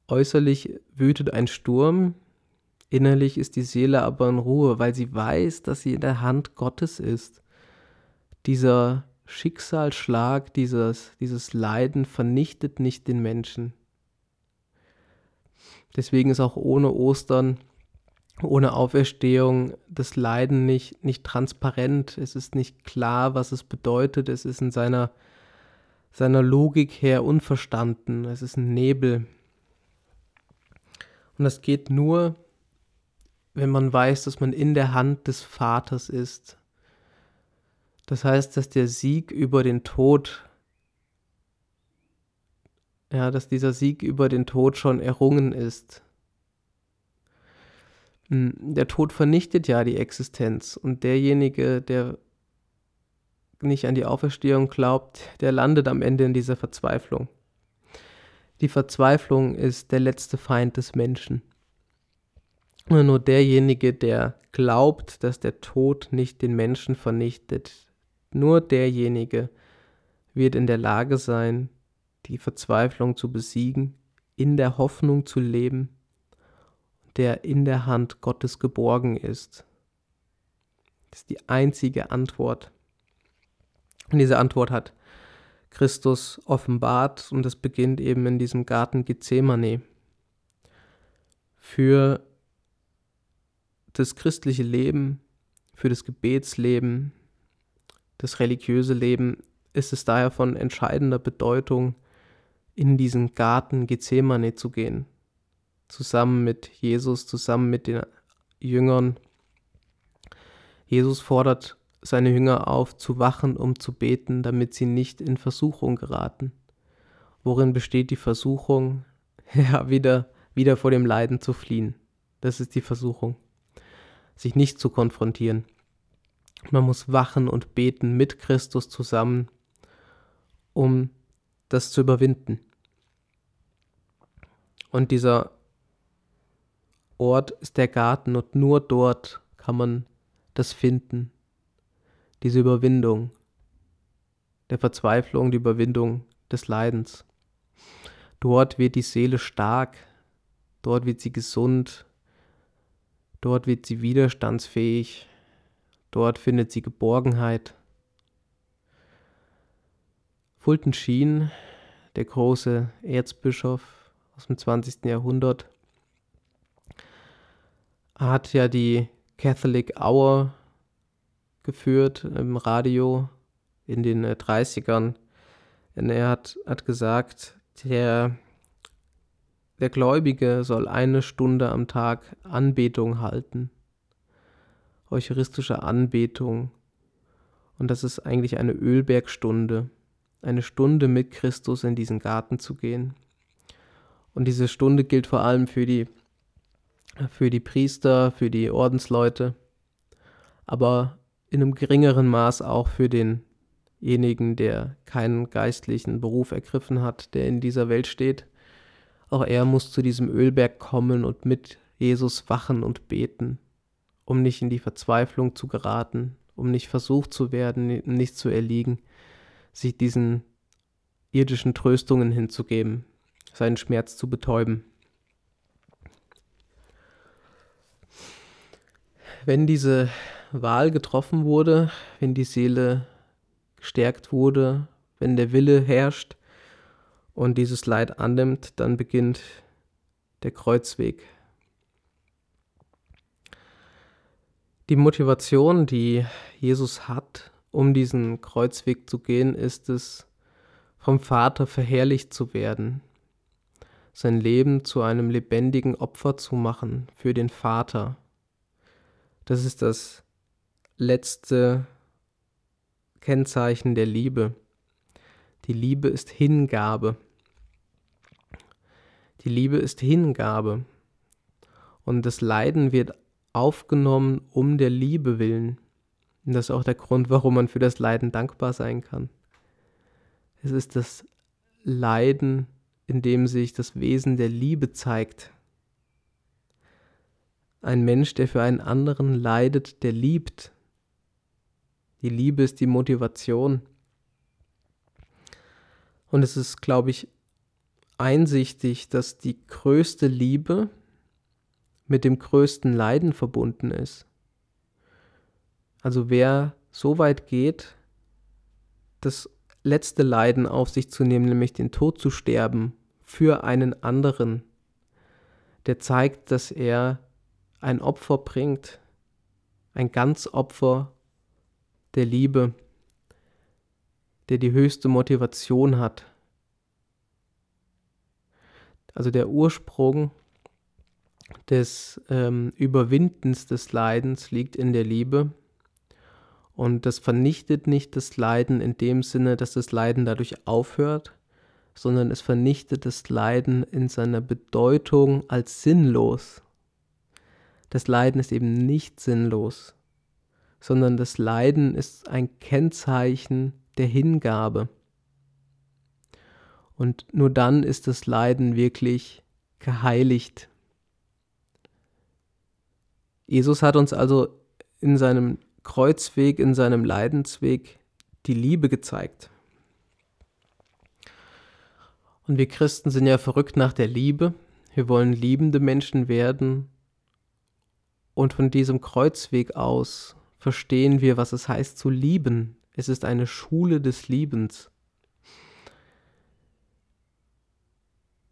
Äußerlich wütet ein Sturm, innerlich ist die Seele aber in Ruhe, weil sie weiß, dass sie in der Hand Gottes ist. Dieser Schicksalsschlag, dieses, dieses Leiden vernichtet nicht den Menschen. Deswegen ist auch ohne Ostern, ohne Auferstehung das Leiden nicht, nicht transparent. Es ist nicht klar, was es bedeutet. Es ist in seiner, seiner Logik her unverstanden. Es ist ein Nebel. Und das geht nur, wenn man weiß, dass man in der Hand des Vaters ist. Das heißt, dass der Sieg über den Tod, ja, dass dieser Sieg über den Tod schon errungen ist. Hm, der Tod vernichtet ja die Existenz und derjenige, der nicht an die Auferstehung glaubt, der landet am Ende in dieser Verzweiflung. Die Verzweiflung ist der letzte Feind des Menschen. Nur derjenige, der glaubt, dass der Tod nicht den Menschen vernichtet, nur derjenige wird in der Lage sein, die Verzweiflung zu besiegen, in der Hoffnung zu leben, der in der Hand Gottes geborgen ist. Das ist die einzige Antwort. Und diese Antwort hat Christus offenbart und das beginnt eben in diesem Garten Gethsemane. Für das christliche Leben, für das Gebetsleben, das religiöse Leben ist es daher von entscheidender Bedeutung, in diesen Garten Gethsemane zu gehen, zusammen mit Jesus, zusammen mit den Jüngern. Jesus fordert seine Jünger auf, zu wachen, um zu beten, damit sie nicht in Versuchung geraten. Worin besteht die Versuchung? [laughs] Ja, wieder, wieder vor dem Leiden zu fliehen. Das ist die Versuchung. Sich nicht zu konfrontieren. Man muss wachen und beten mit Christus zusammen, um das zu überwinden. Und dieser Ort ist der Garten und nur dort kann man das finden, diese Überwindung der Verzweiflung, die Überwindung des Leidens. Dort wird die Seele stark, dort wird sie gesund, dort wird sie widerstandsfähig, Dort findet sie Geborgenheit. Fulton Sheen, der große Erzbischof aus dem 20. Jahrhundert, hat ja die Catholic Hour geführt im Radio in den 30ern. Äh, Und er hat, hat gesagt, der, der Gläubige soll eine Stunde am Tag Anbetung halten eucharistische Anbetung. Und das ist eigentlich eine Ölbergstunde, eine Stunde mit Christus in diesen Garten zu gehen. Und diese Stunde gilt vor allem für die, für die Priester, für die Ordensleute, aber in einem geringeren Maß auch für denjenigen, der keinen geistlichen Beruf ergriffen hat, der in dieser Welt steht. Auch er muss zu diesem Ölberg kommen und mit Jesus wachen und beten um nicht in die Verzweiflung zu geraten, um nicht versucht zu werden, nicht zu erliegen, sich diesen irdischen Tröstungen hinzugeben, seinen Schmerz zu betäuben. wenn diese Wahl getroffen wurde, wenn die Seele gestärkt wurde, wenn der Wille herrscht und dieses Leid annimmt, dann beginnt der Kreuzweg. Die Motivation, die Jesus hat, um diesen Kreuzweg zu gehen, ist es, vom Vater verherrlicht zu werden, sein Leben zu einem lebendigen Opfer zu machen für den Vater. Das ist das letzte Kennzeichen der Liebe. Die Liebe ist Hingabe. Die Liebe ist Hingabe. Und das Leiden wird aufgenommen um der Liebe willen. Und das ist auch der Grund, warum man für das Leiden dankbar sein kann. Es ist das Leiden, in dem sich das Wesen der Liebe zeigt. Ein Mensch, der für einen anderen leidet, der liebt. Die Liebe ist die Motivation. Und es ist, glaube ich, einsichtig, dass die größte Liebe mit dem größten Leiden verbunden ist. Also wer so weit geht, das letzte Leiden auf sich zu nehmen, nämlich den Tod zu sterben für einen anderen, der zeigt, dass er ein Opfer bringt, ein Ganzopfer der Liebe, der die höchste Motivation hat. Also der Ursprung des ähm, Überwindens des Leidens liegt in der Liebe. Und das vernichtet nicht das Leiden in dem Sinne, dass das Leiden dadurch aufhört, sondern es vernichtet das Leiden in seiner Bedeutung als sinnlos. Das Leiden ist eben nicht sinnlos, sondern das Leiden ist ein Kennzeichen der Hingabe. Und nur dann ist das Leiden wirklich geheiligt. Jesus hat uns also in seinem Kreuzweg, in seinem Leidensweg die Liebe gezeigt. Und wir Christen sind ja verrückt nach der Liebe. Wir wollen liebende Menschen werden und von diesem Kreuzweg aus verstehen wir, was es heißt zu lieben. Es ist eine Schule des Liebens.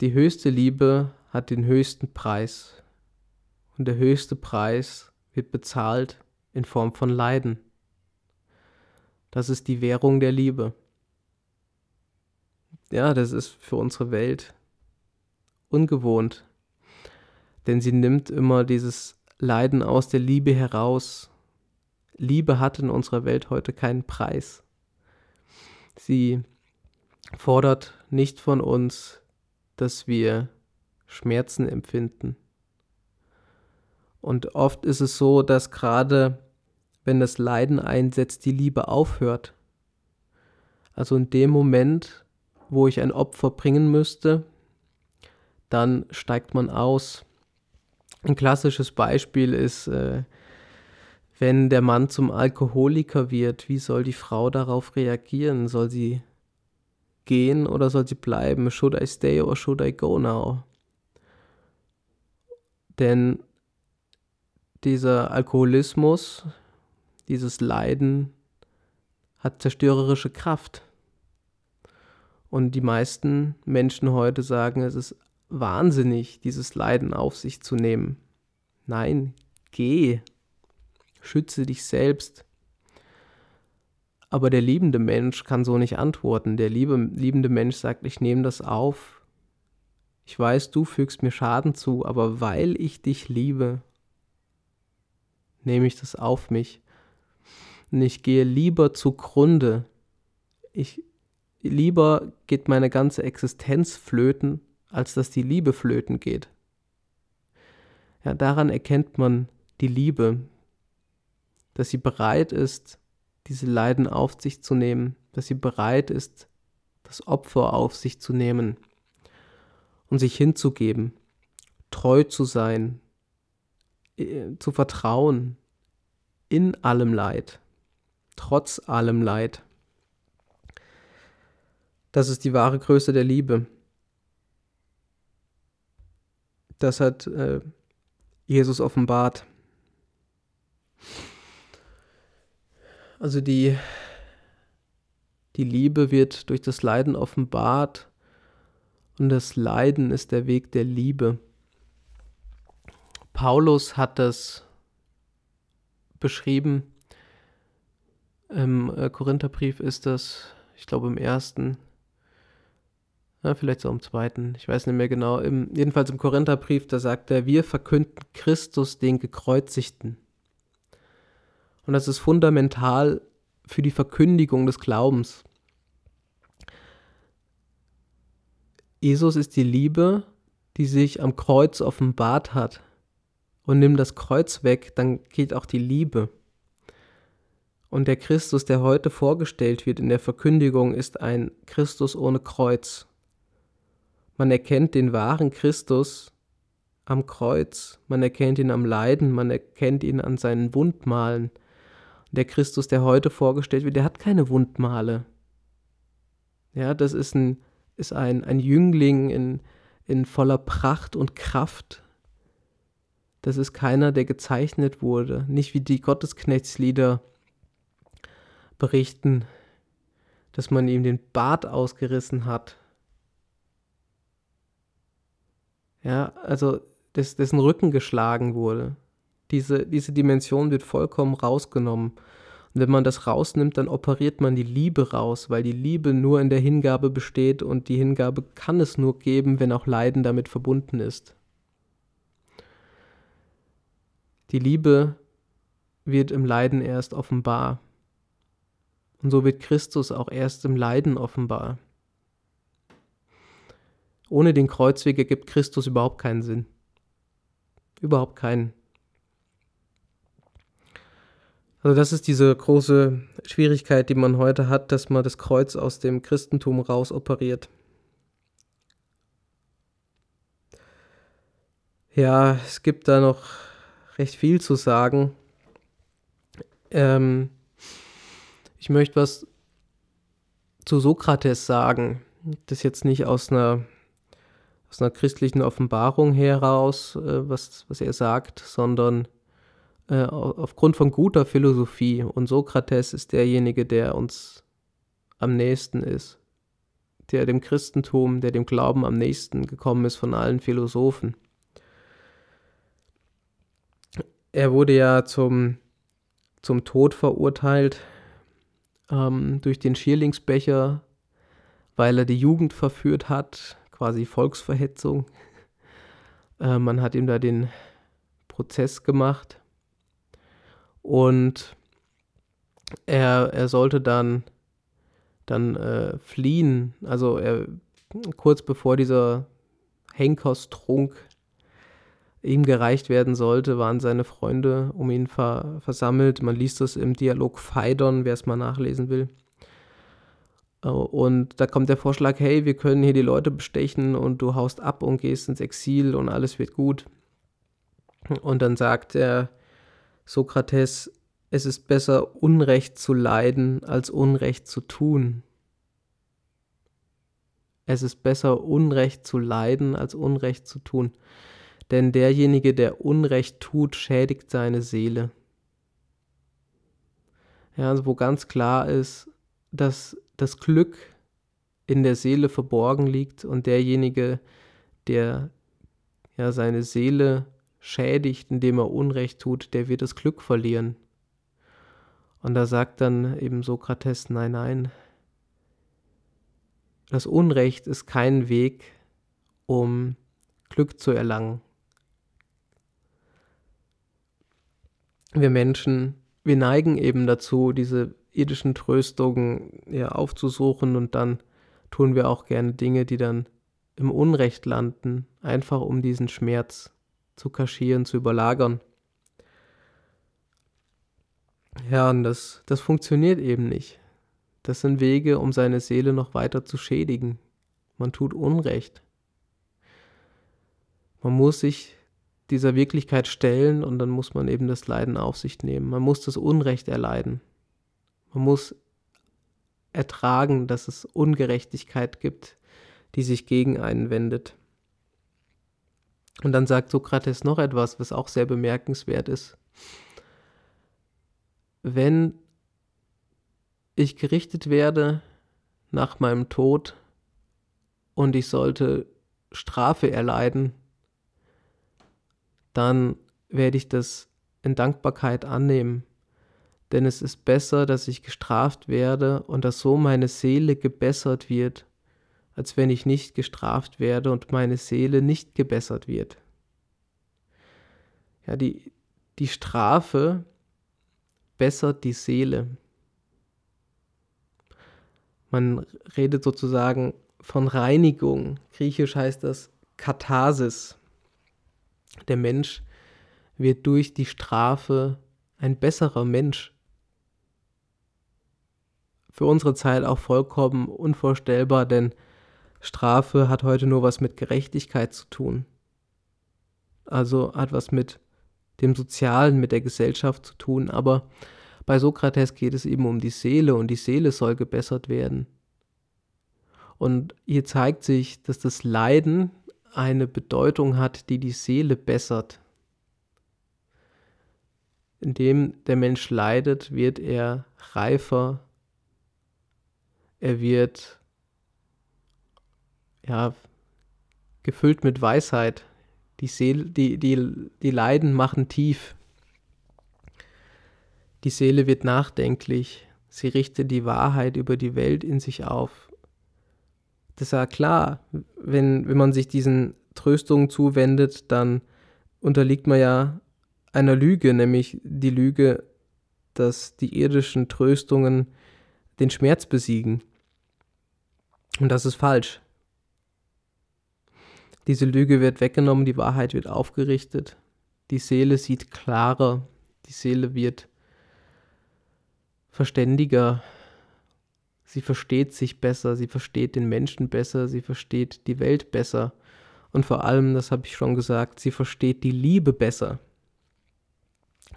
Die höchste Liebe hat den höchsten Preis. Und der höchste Preis wird bezahlt in Form von Leiden. Das ist die Währung der Liebe. Ja, das ist für unsere Welt ungewohnt, denn sie nimmt immer dieses Leiden aus der Liebe heraus. Liebe hat in unserer Welt heute keinen Preis. Sie fordert nicht von uns, dass wir Schmerzen empfinden. Und oft ist es so, dass gerade wenn das Leiden einsetzt, die Liebe aufhört. Also in dem Moment, wo ich ein Opfer bringen müsste, dann steigt man aus. Ein klassisches Beispiel ist, äh, wenn der Mann zum Alkoholiker wird, wie soll die Frau darauf reagieren? Soll sie gehen oder soll sie bleiben? Should I stay or should I go now? Denn dieser Alkoholismus, dieses Leiden hat zerstörerische Kraft. Und die meisten Menschen heute sagen, es ist wahnsinnig, dieses Leiden auf sich zu nehmen. Nein, geh, schütze dich selbst. Aber der liebende Mensch kann so nicht antworten. Der liebe, liebende Mensch sagt, ich nehme das auf. Ich weiß, du fügst mir Schaden zu, aber weil ich dich liebe, nehme ich das auf mich. Und ich gehe lieber zugrunde. Ich, lieber geht meine ganze Existenz flöten, als dass die Liebe flöten geht. Ja, daran erkennt man die Liebe, dass sie bereit ist, diese Leiden auf sich zu nehmen, dass sie bereit ist, das Opfer auf sich zu nehmen und sich hinzugeben, treu zu sein, zu vertrauen in allem Leid, trotz allem Leid. Das ist die wahre Größe der Liebe. Das hat äh, Jesus offenbart. Also die, die Liebe wird durch das Leiden offenbart und das Leiden ist der Weg der Liebe. Paulus hat das beschrieben. Im äh, Korintherbrief ist das, ich glaube im ersten, ja, vielleicht so im zweiten, ich weiß nicht mehr genau. Im, jedenfalls im Korintherbrief, da sagt er, wir verkünden Christus den Gekreuzigten. Und das ist fundamental für die Verkündigung des Glaubens. Jesus ist die Liebe, die sich am Kreuz offenbart hat. Und nimm das Kreuz weg, dann geht auch die Liebe. Und der Christus, der heute vorgestellt wird in der Verkündigung, ist ein Christus ohne Kreuz. Man erkennt den wahren Christus am Kreuz, man erkennt ihn am Leiden, man erkennt ihn an seinen Wundmalen, der Christus, der heute vorgestellt wird, der hat keine Wundmale. Ja, das ist ein, ist ein, ein Jüngling in, in voller Pracht und Kraft. Das ist keiner, der gezeichnet wurde. Nicht wie die Gottesknechtslieder berichten, dass man ihm den Bart ausgerissen hat. Ja, also dass dessen Rücken geschlagen wurde. Diese, diese Dimension wird vollkommen rausgenommen. Und wenn man das rausnimmt, dann operiert man die Liebe raus, weil die Liebe nur in der Hingabe besteht und die Hingabe kann es nur geben, wenn auch Leiden damit verbunden ist. Die Liebe wird im Leiden erst offenbar. Und so wird Christus auch erst im Leiden offenbar. Ohne den Kreuzweg ergibt Christus überhaupt keinen Sinn. Überhaupt keinen. Also das ist diese große Schwierigkeit, die man heute hat, dass man das Kreuz aus dem Christentum raus operiert. Ja, es gibt da noch recht viel zu sagen. Ähm, ich möchte was zu Sokrates sagen. Das jetzt nicht aus einer, aus einer christlichen Offenbarung heraus, äh, was, was er sagt, sondern äh, aufgrund von guter Philosophie. Und Sokrates ist derjenige, der uns am nächsten ist, der dem Christentum, der dem Glauben am nächsten gekommen ist von allen Philosophen. Er wurde ja zum, zum Tod verurteilt ähm, durch den Schierlingsbecher, weil er die Jugend verführt hat, quasi Volksverhetzung. Äh, man hat ihm da den Prozess gemacht und er, er sollte dann, dann äh, fliehen. Also er, kurz bevor dieser Henkos-Trunk ihm gereicht werden sollte, waren seine Freunde um ihn ver versammelt. Man liest das im Dialog Phaidon, wer es mal nachlesen will. Äh, und da kommt der Vorschlag, hey, wir können hier die Leute bestechen und du haust ab und gehst ins Exil und alles wird gut. Und dann sagt er, Sokrates, es ist besser, Unrecht zu leiden, als Unrecht zu tun. Es ist besser, Unrecht zu leiden, als Unrecht zu tun. Denn derjenige, der Unrecht tut, schädigt seine Seele. Ja, also wo ganz klar ist, dass das Glück in der Seele verborgen liegt und derjenige, der ja seine Seele schädigt, indem er Unrecht tut, der wird das Glück verlieren. Und da sagt dann eben Sokrates, nein, nein, das Unrecht ist kein Weg, um Glück zu erlangen. Wir Menschen, wir neigen eben dazu, diese irdischen Tröstungen ja, aufzusuchen und dann tun wir auch gerne Dinge, die dann im Unrecht landen, einfach um diesen Schmerz zu kaschieren, zu überlagern. Ja, und das, das funktioniert eben nicht. Das sind Wege, um seine Seele noch weiter zu schädigen. Man tut Unrecht. Man muss sich dieser Wirklichkeit stellen und dann muss man eben das Leiden auf sich nehmen. Man muss das Unrecht erleiden. Man muss ertragen, dass es Ungerechtigkeit gibt, die sich gegen einen wendet. Und dann sagt Sokrates noch etwas, was auch sehr bemerkenswert ist. Wenn ich gerichtet werde nach meinem Tod und ich sollte Strafe erleiden, dann werde ich das in Dankbarkeit annehmen. Denn es ist besser, dass ich gestraft werde und dass so meine Seele gebessert wird, als wenn ich nicht gestraft werde und meine Seele nicht gebessert wird. Ja, die, die Strafe bessert die Seele. Man redet sozusagen von Reinigung. Griechisch heißt das Katharsis. Der Mensch wird durch die Strafe ein besserer Mensch. Für unsere Zeit auch vollkommen unvorstellbar, denn Strafe hat heute nur was mit Gerechtigkeit zu tun. Also hat was mit dem Sozialen, mit der Gesellschaft zu tun, aber bei Sokrates geht es eben um die Seele und die Seele soll gebessert werden. Und hier zeigt sich, dass das Leiden eine Bedeutung hat, die die Seele bessert. Indem der Mensch leidet, wird er reifer, er wird ja gefüllt mit Weisheit. Die, Seele, die, die, die Leiden machen tief. Die Seele wird nachdenklich, sie richtet die Wahrheit über die Welt in sich auf. Das ist ja klar, wenn, wenn man sich diesen Tröstungen zuwendet, dann unterliegt man ja einer Lüge, nämlich die Lüge, dass die irdischen Tröstungen den Schmerz besiegen. Und das ist falsch. Diese Lüge wird weggenommen, die Wahrheit wird aufgerichtet, die Seele sieht klarer, die Seele wird verständiger, sie versteht sich besser, sie versteht den Menschen besser, sie versteht die Welt besser und vor allem, das habe ich schon gesagt, sie versteht die Liebe besser.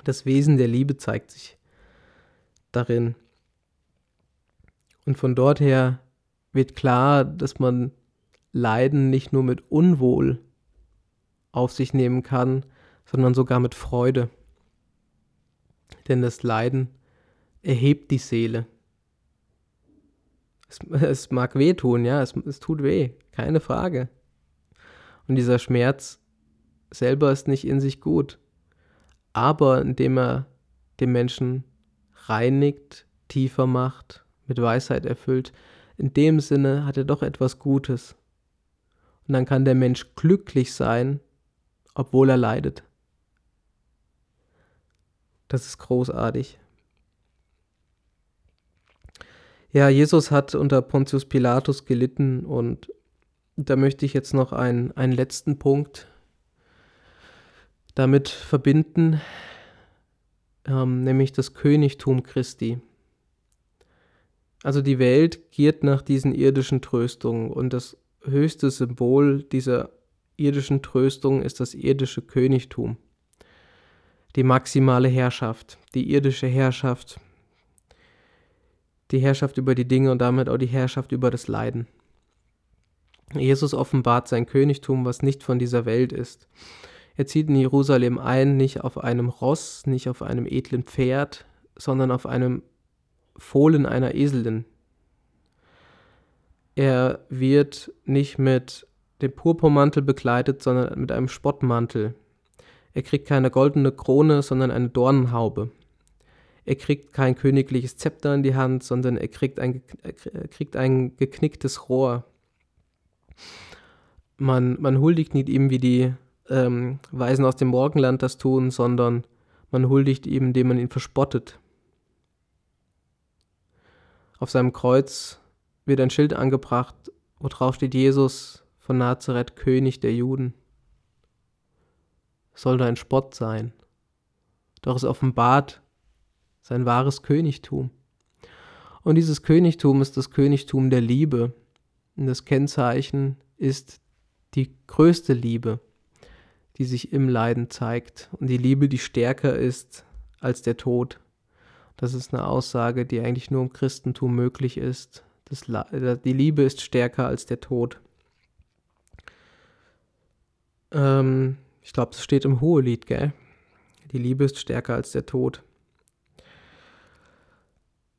Das Wesen der Liebe zeigt sich darin. Und von dort her wird klar, dass man Leiden nicht nur mit Unwohl auf sich nehmen kann, sondern sogar mit Freude. Denn das Leiden erhebt die Seele. Es, [laughs] es mag wehtun, ja, es, es tut weh, keine Frage. Und dieser Schmerz selber ist nicht in sich gut. Aber indem er den Menschen reinigt, tiefer macht, mit Weisheit erfüllt, in dem Sinne hat er doch etwas Gutes. Und dann kann der Mensch glücklich sein, obwohl er leidet. Das ist großartig. Ja, Jesus hat unter Pontius Pilatus gelitten und da möchte ich jetzt noch einen, einen letzten Punkt damit verbinden, ähm, nämlich das Königtum Christi. Also die Welt giert nach diesen irdischen Tröstungen und das höchste Symbol dieser irdischen Tröstung ist das irdische Königtum. Die maximale Herrschaft, die irdische Herrschaft, die Herrschaft über die Dinge und damit auch die Herrschaft über das Leiden. Jesus offenbart sein Königtum, was nicht von dieser Welt ist. Er zieht in Jerusalem ein, nicht auf einem Ross, nicht auf einem edlen Pferd, sondern auf einem Fohlen einer Eselin. Er wird nicht mit dem Purpurmantel bekleidet, sondern mit einem Spottmantel. Er kriegt keine goldene Krone, sondern eine Dornenhaube. Er kriegt kein königliches Zepter in die Hand, sondern er kriegt ein, er kriegt ein geknicktes Rohr. Man, man huldigt nicht ihm, wie die ähm, Weisen aus dem Morgenland das tun, sondern man huldigt ihm, indem man ihn verspottet. Auf seinem Kreuz wird ein Schild angebracht, wo drauf steht Jesus von Nazareth, König der Juden. Sollte ein Spott sein. Doch es offenbart sein wahres Königtum. Und dieses Königtum ist das Königtum der Liebe. Und das Kennzeichen ist die größte Liebe, die sich im Leiden zeigt. Und die Liebe, die stärker ist als der Tod. Das ist eine Aussage, die eigentlich nur im Christentum möglich ist. Das, die Liebe ist stärker als der Tod. Ähm, ich glaube, das steht im Hohelied, gell? Die Liebe ist stärker als der Tod.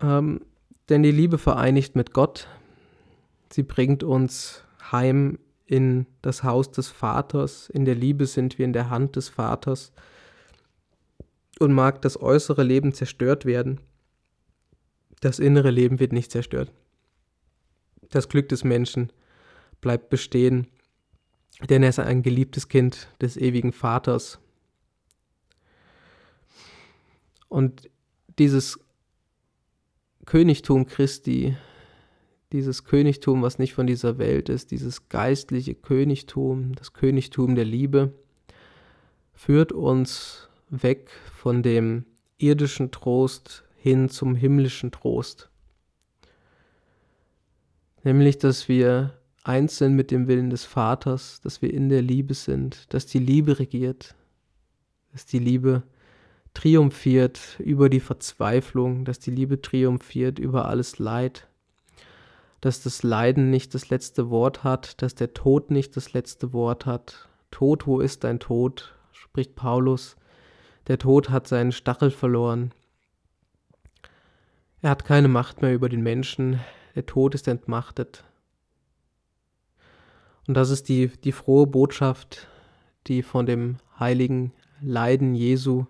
Ähm, Denn die Liebe vereinigt mit Gott. Sie bringt uns heim in das Haus des Vaters. In der Liebe sind wir in der Hand des Vaters. Und mag das äußere Leben zerstört werden, das innere Leben wird nicht zerstört. Das Glück des Menschen bleibt bestehen, denn er ist ein geliebtes Kind des ewigen Vaters. Und dieses Königtum Christi, dieses Königtum, was nicht von dieser Welt ist, dieses geistliche Königtum, das Königtum der Liebe, führt uns weg von dem irdischen Trost hin zum himmlischen Trost. Nämlich, dass wir eins sind mit dem Willen des Vaters, dass wir in der Liebe sind, dass die Liebe regiert, dass die Liebe triumphiert über die Verzweiflung, dass die Liebe triumphiert über alles Leid, dass das Leiden nicht das letzte Wort hat, dass der Tod nicht das letzte Wort hat. Tod, wo ist dein Tod? spricht Paulus. Der Tod hat seinen Stachel verloren. Er hat keine Macht mehr über den Menschen. Der Tod ist entmachtet. Und das ist die, die frohe Botschaft, die von dem heiligen Leiden Jesu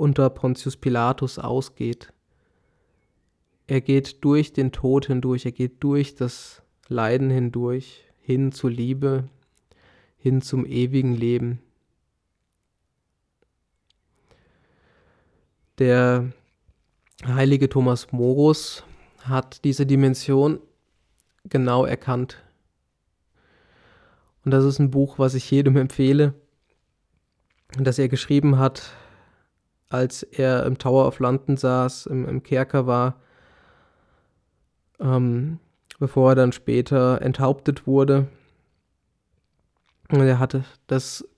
unter Pontius Pilatus ausgeht. Er geht durch den Tod hindurch, er geht durch das Leiden hindurch, hin zur Liebe, hin zum ewigen Leben. Der heilige Thomas Morus hat diese Dimension genau erkannt. Und das ist ein Buch, was ich jedem empfehle, das er geschrieben hat als er im Tower of London saß, im, im Kerker war, ähm, bevor er dann später enthauptet wurde. Und er hatte das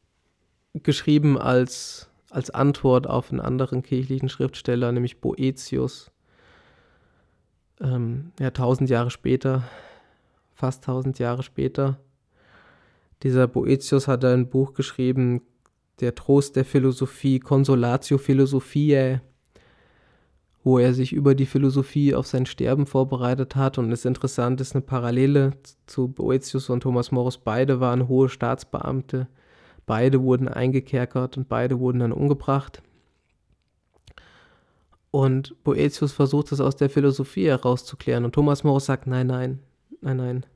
geschrieben als, als Antwort auf einen anderen kirchlichen Schriftsteller, nämlich Boetius. Ähm, ja, tausend Jahre später, fast tausend Jahre später. Dieser Boetius hat ein Buch geschrieben, der Trost der Philosophie, Consolatio Philosophiae, wo er sich über die Philosophie auf sein Sterben vorbereitet hat. Und es ist interessant, ist eine Parallele zu Boetius und Thomas Morus. Beide waren hohe Staatsbeamte, beide wurden eingekerkert und beide wurden dann umgebracht. Und Boetius versucht es aus der Philosophie herauszuklären. Und Thomas Morus sagt, nein, nein, nein, nein.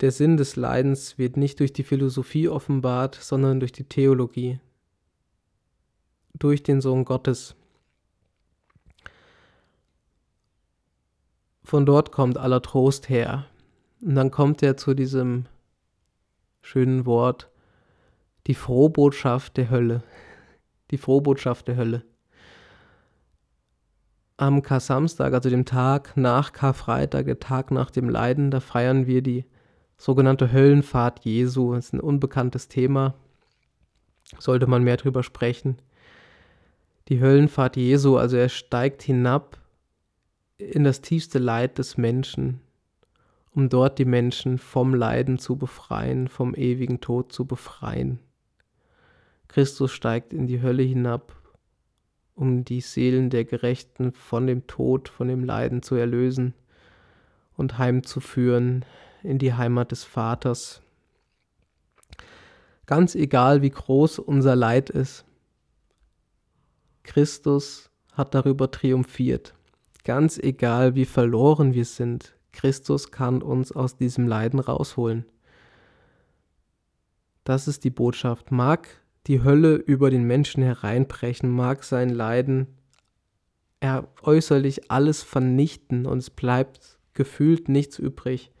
Der Sinn des Leidens wird nicht durch die Philosophie offenbart, sondern durch die Theologie, durch den Sohn Gottes. Von dort kommt aller Trost her. Und dann kommt er zu diesem schönen Wort, die Frohbotschaft der Hölle. Die Frohbotschaft der Hölle. Am Kar-Samstag, also dem Tag nach Karfreitag, der Tag nach dem Leiden, da feiern wir die sogenannte Höllenfahrt Jesu. Das ist ein unbekanntes Thema. Sollte man mehr drüber sprechen. Die Höllenfahrt Jesu, also er steigt hinab in das tiefste Leid des Menschen, um dort die Menschen vom Leiden zu befreien, vom ewigen Tod zu befreien. Christus steigt in die Hölle hinab, um die Seelen der Gerechten von dem Tod, von dem Leiden zu erlösen und heimzuführen in die Heimat des Vaters. Ganz egal, wie groß unser Leid ist, Christus hat darüber triumphiert. Ganz egal, wie verloren wir sind, Christus kann uns aus diesem Leiden rausholen. Das ist die Botschaft. Mag die Hölle über den Menschen hereinbrechen, mag sein Leiden er äußerlich alles vernichten und es bleibt gefühlt nichts übrig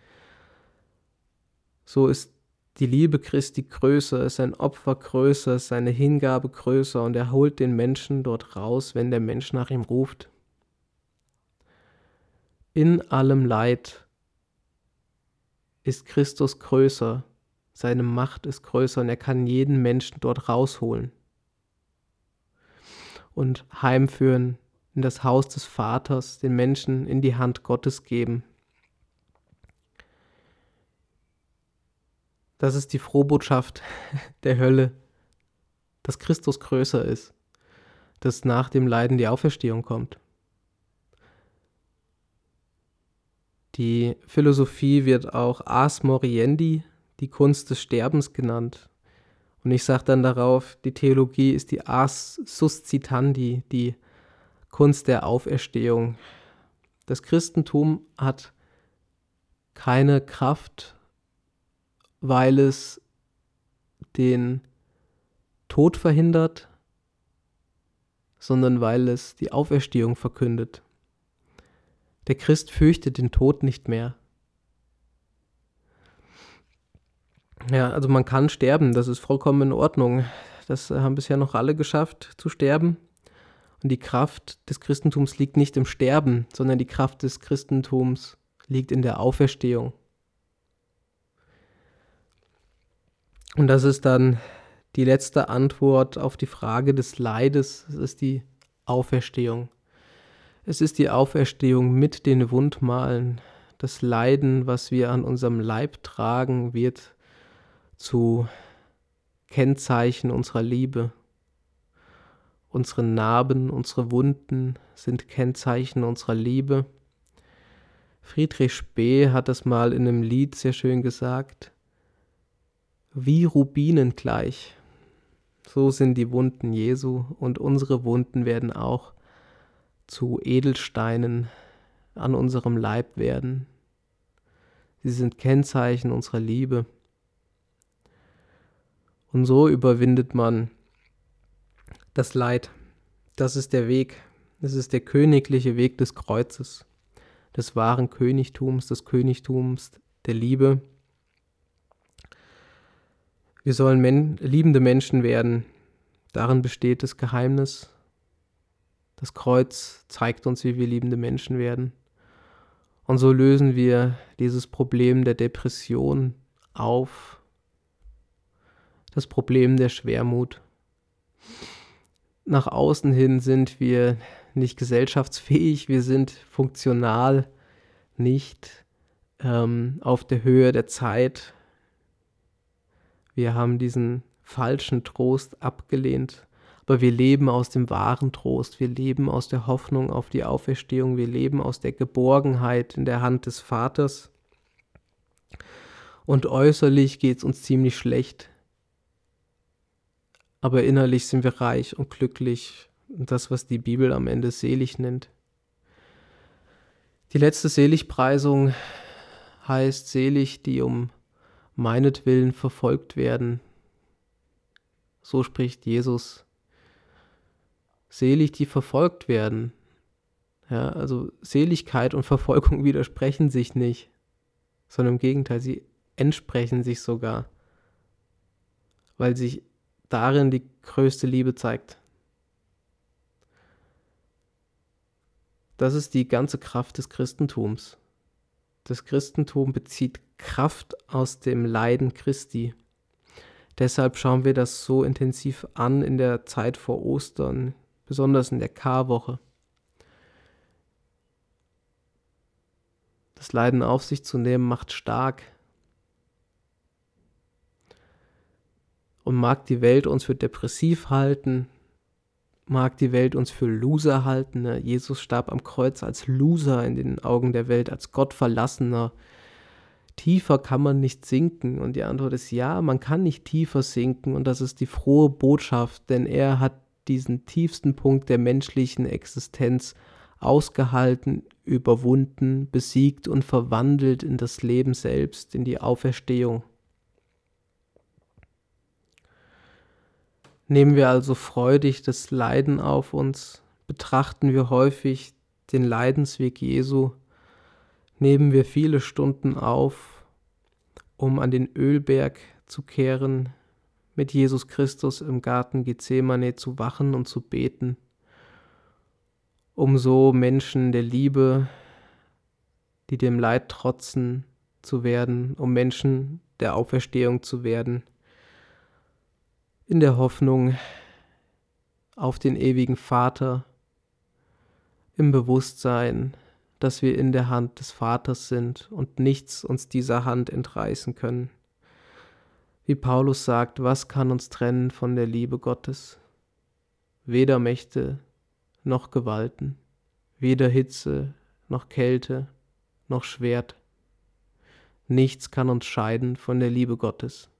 so ist die Liebe Christi größer, ist sein Opfer größer, ist seine Hingabe größer und er holt den Menschen dort raus, wenn der Mensch nach ihm ruft. In allem Leid ist Christus größer, seine Macht ist größer und er kann jeden Menschen dort rausholen und heimführen in das Haus des Vaters, den Menschen in die Hand Gottes geben. Das ist die Frohbotschaft [laughs] der Hölle, dass Christus größer ist, dass nach dem Leiden die Auferstehung kommt. Die Philosophie wird auch Ars Moriendi, die Kunst des Sterbens genannt. Und ich sage dann darauf, die Theologie ist die Ars Suscitandi, die Kunst der Auferstehung. Das Christentum hat keine Kraft, weil es den Tod verhindert, sondern weil es die Auferstehung verkündet. Der Christ fürchtet den Tod nicht mehr. Ja, also man kann sterben, das ist vollkommen in Ordnung. Das haben bisher noch alle geschafft zu sterben. Und die Kraft des Christentums liegt nicht im Sterben, sondern die Kraft des Christentums liegt in der Auferstehung. Und das ist dann die letzte Antwort auf die Frage des Leides. Es ist die Auferstehung. Es ist die Auferstehung mit den Wundmalen. Das Leiden, was wir an unserem Leib tragen, wird zu Kennzeichen unserer Liebe. Unsere Narben, unsere Wunden sind Kennzeichen unserer Liebe. Friedrich Spee hat das mal in einem Lied sehr schön gesagt. Wie Rubinen gleich. So sind die Wunden Jesu und unsere Wunden werden auch zu Edelsteinen an unserem Leib werden. Sie sind Kennzeichen unserer Liebe. Und so überwindet man das Leid. Das ist der Weg. Das ist der königliche Weg des Kreuzes, des wahren Königtums, des Königtums der Liebe. Wir sollen men liebende Menschen werden. Darin besteht das Geheimnis. Das Kreuz zeigt uns, wie wir liebende Menschen werden. Und so lösen wir dieses Problem der Depression auf das Problem der Schwermut. Nach außen hin sind wir nicht gesellschaftsfähig, wir sind funktional nicht ähm, auf der Höhe der Zeit. Wir haben diesen falschen Trost abgelehnt, aber wir leben aus dem wahren Trost, wir leben aus der Hoffnung auf die Auferstehung, wir leben aus der Geborgenheit in der Hand des Vaters. Und äußerlich geht es uns ziemlich schlecht aber innerlich sind wir reich und glücklich. Das, was die Bibel am Ende selig nennt. Die letzte Seligpreisung heißt selig, die um meinetwillen verfolgt werden. So spricht Jesus. Selig, die verfolgt werden. Ja, also Seligkeit und Verfolgung [laughs] widersprechen sich nicht, sondern im Gegenteil, sie entsprechen sich sogar, weil sich darin die größte Liebe zeigt. Das ist die ganze Kraft des Christentums. Das Christentum bezieht Kraft aus dem Leiden Christi. Deshalb schauen wir das so intensiv an in der Zeit vor Ostern, besonders in der Karwoche. Das Leiden auf sich zu nehmen macht stark, Und mag die Welt uns für depressiv halten, mag die Welt uns für Loser halten. Ne? Jesus starb am Kreuz als Loser in den Augen der Welt, als Gottverlassener. Tiefer kann man nicht sinken. Und die Antwort ist ja, man kann nicht tiefer sinken. Und das ist die frohe Botschaft, denn er hat diesen tiefsten Punkt der menschlichen Existenz ausgehalten, überwunden, besiegt und verwandelt in das Leben selbst, in die Auferstehung. Nehmen wir also freudig das Leiden auf uns, betrachten wir häufig den Leidensweg Jesu, nehmen wir viele Stunden auf, um an den Ölberg zu kehren, mit Jesus Christus im Garten Gethsemane zu wachen und zu beten, um so Menschen der Liebe, die dem Leid trotzen, zu werden, um Menschen der Auferstehung zu werden in der Hoffnung auf den ewigen Vater, im Bewusstsein, dass wir in der Hand des Vaters sind und nichts uns dieser Hand entreißen können. Wie Paulus sagt, was kann uns trennen von der Liebe Gottes? Weder Mächte noch Gewalten, weder Hitze noch Kälte noch Schwert. Nichts kann uns scheiden von der Liebe Gottes.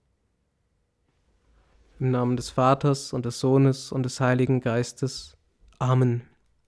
Im Namen des Vaters und des Sohnes und des Heiligen Geistes. Amen.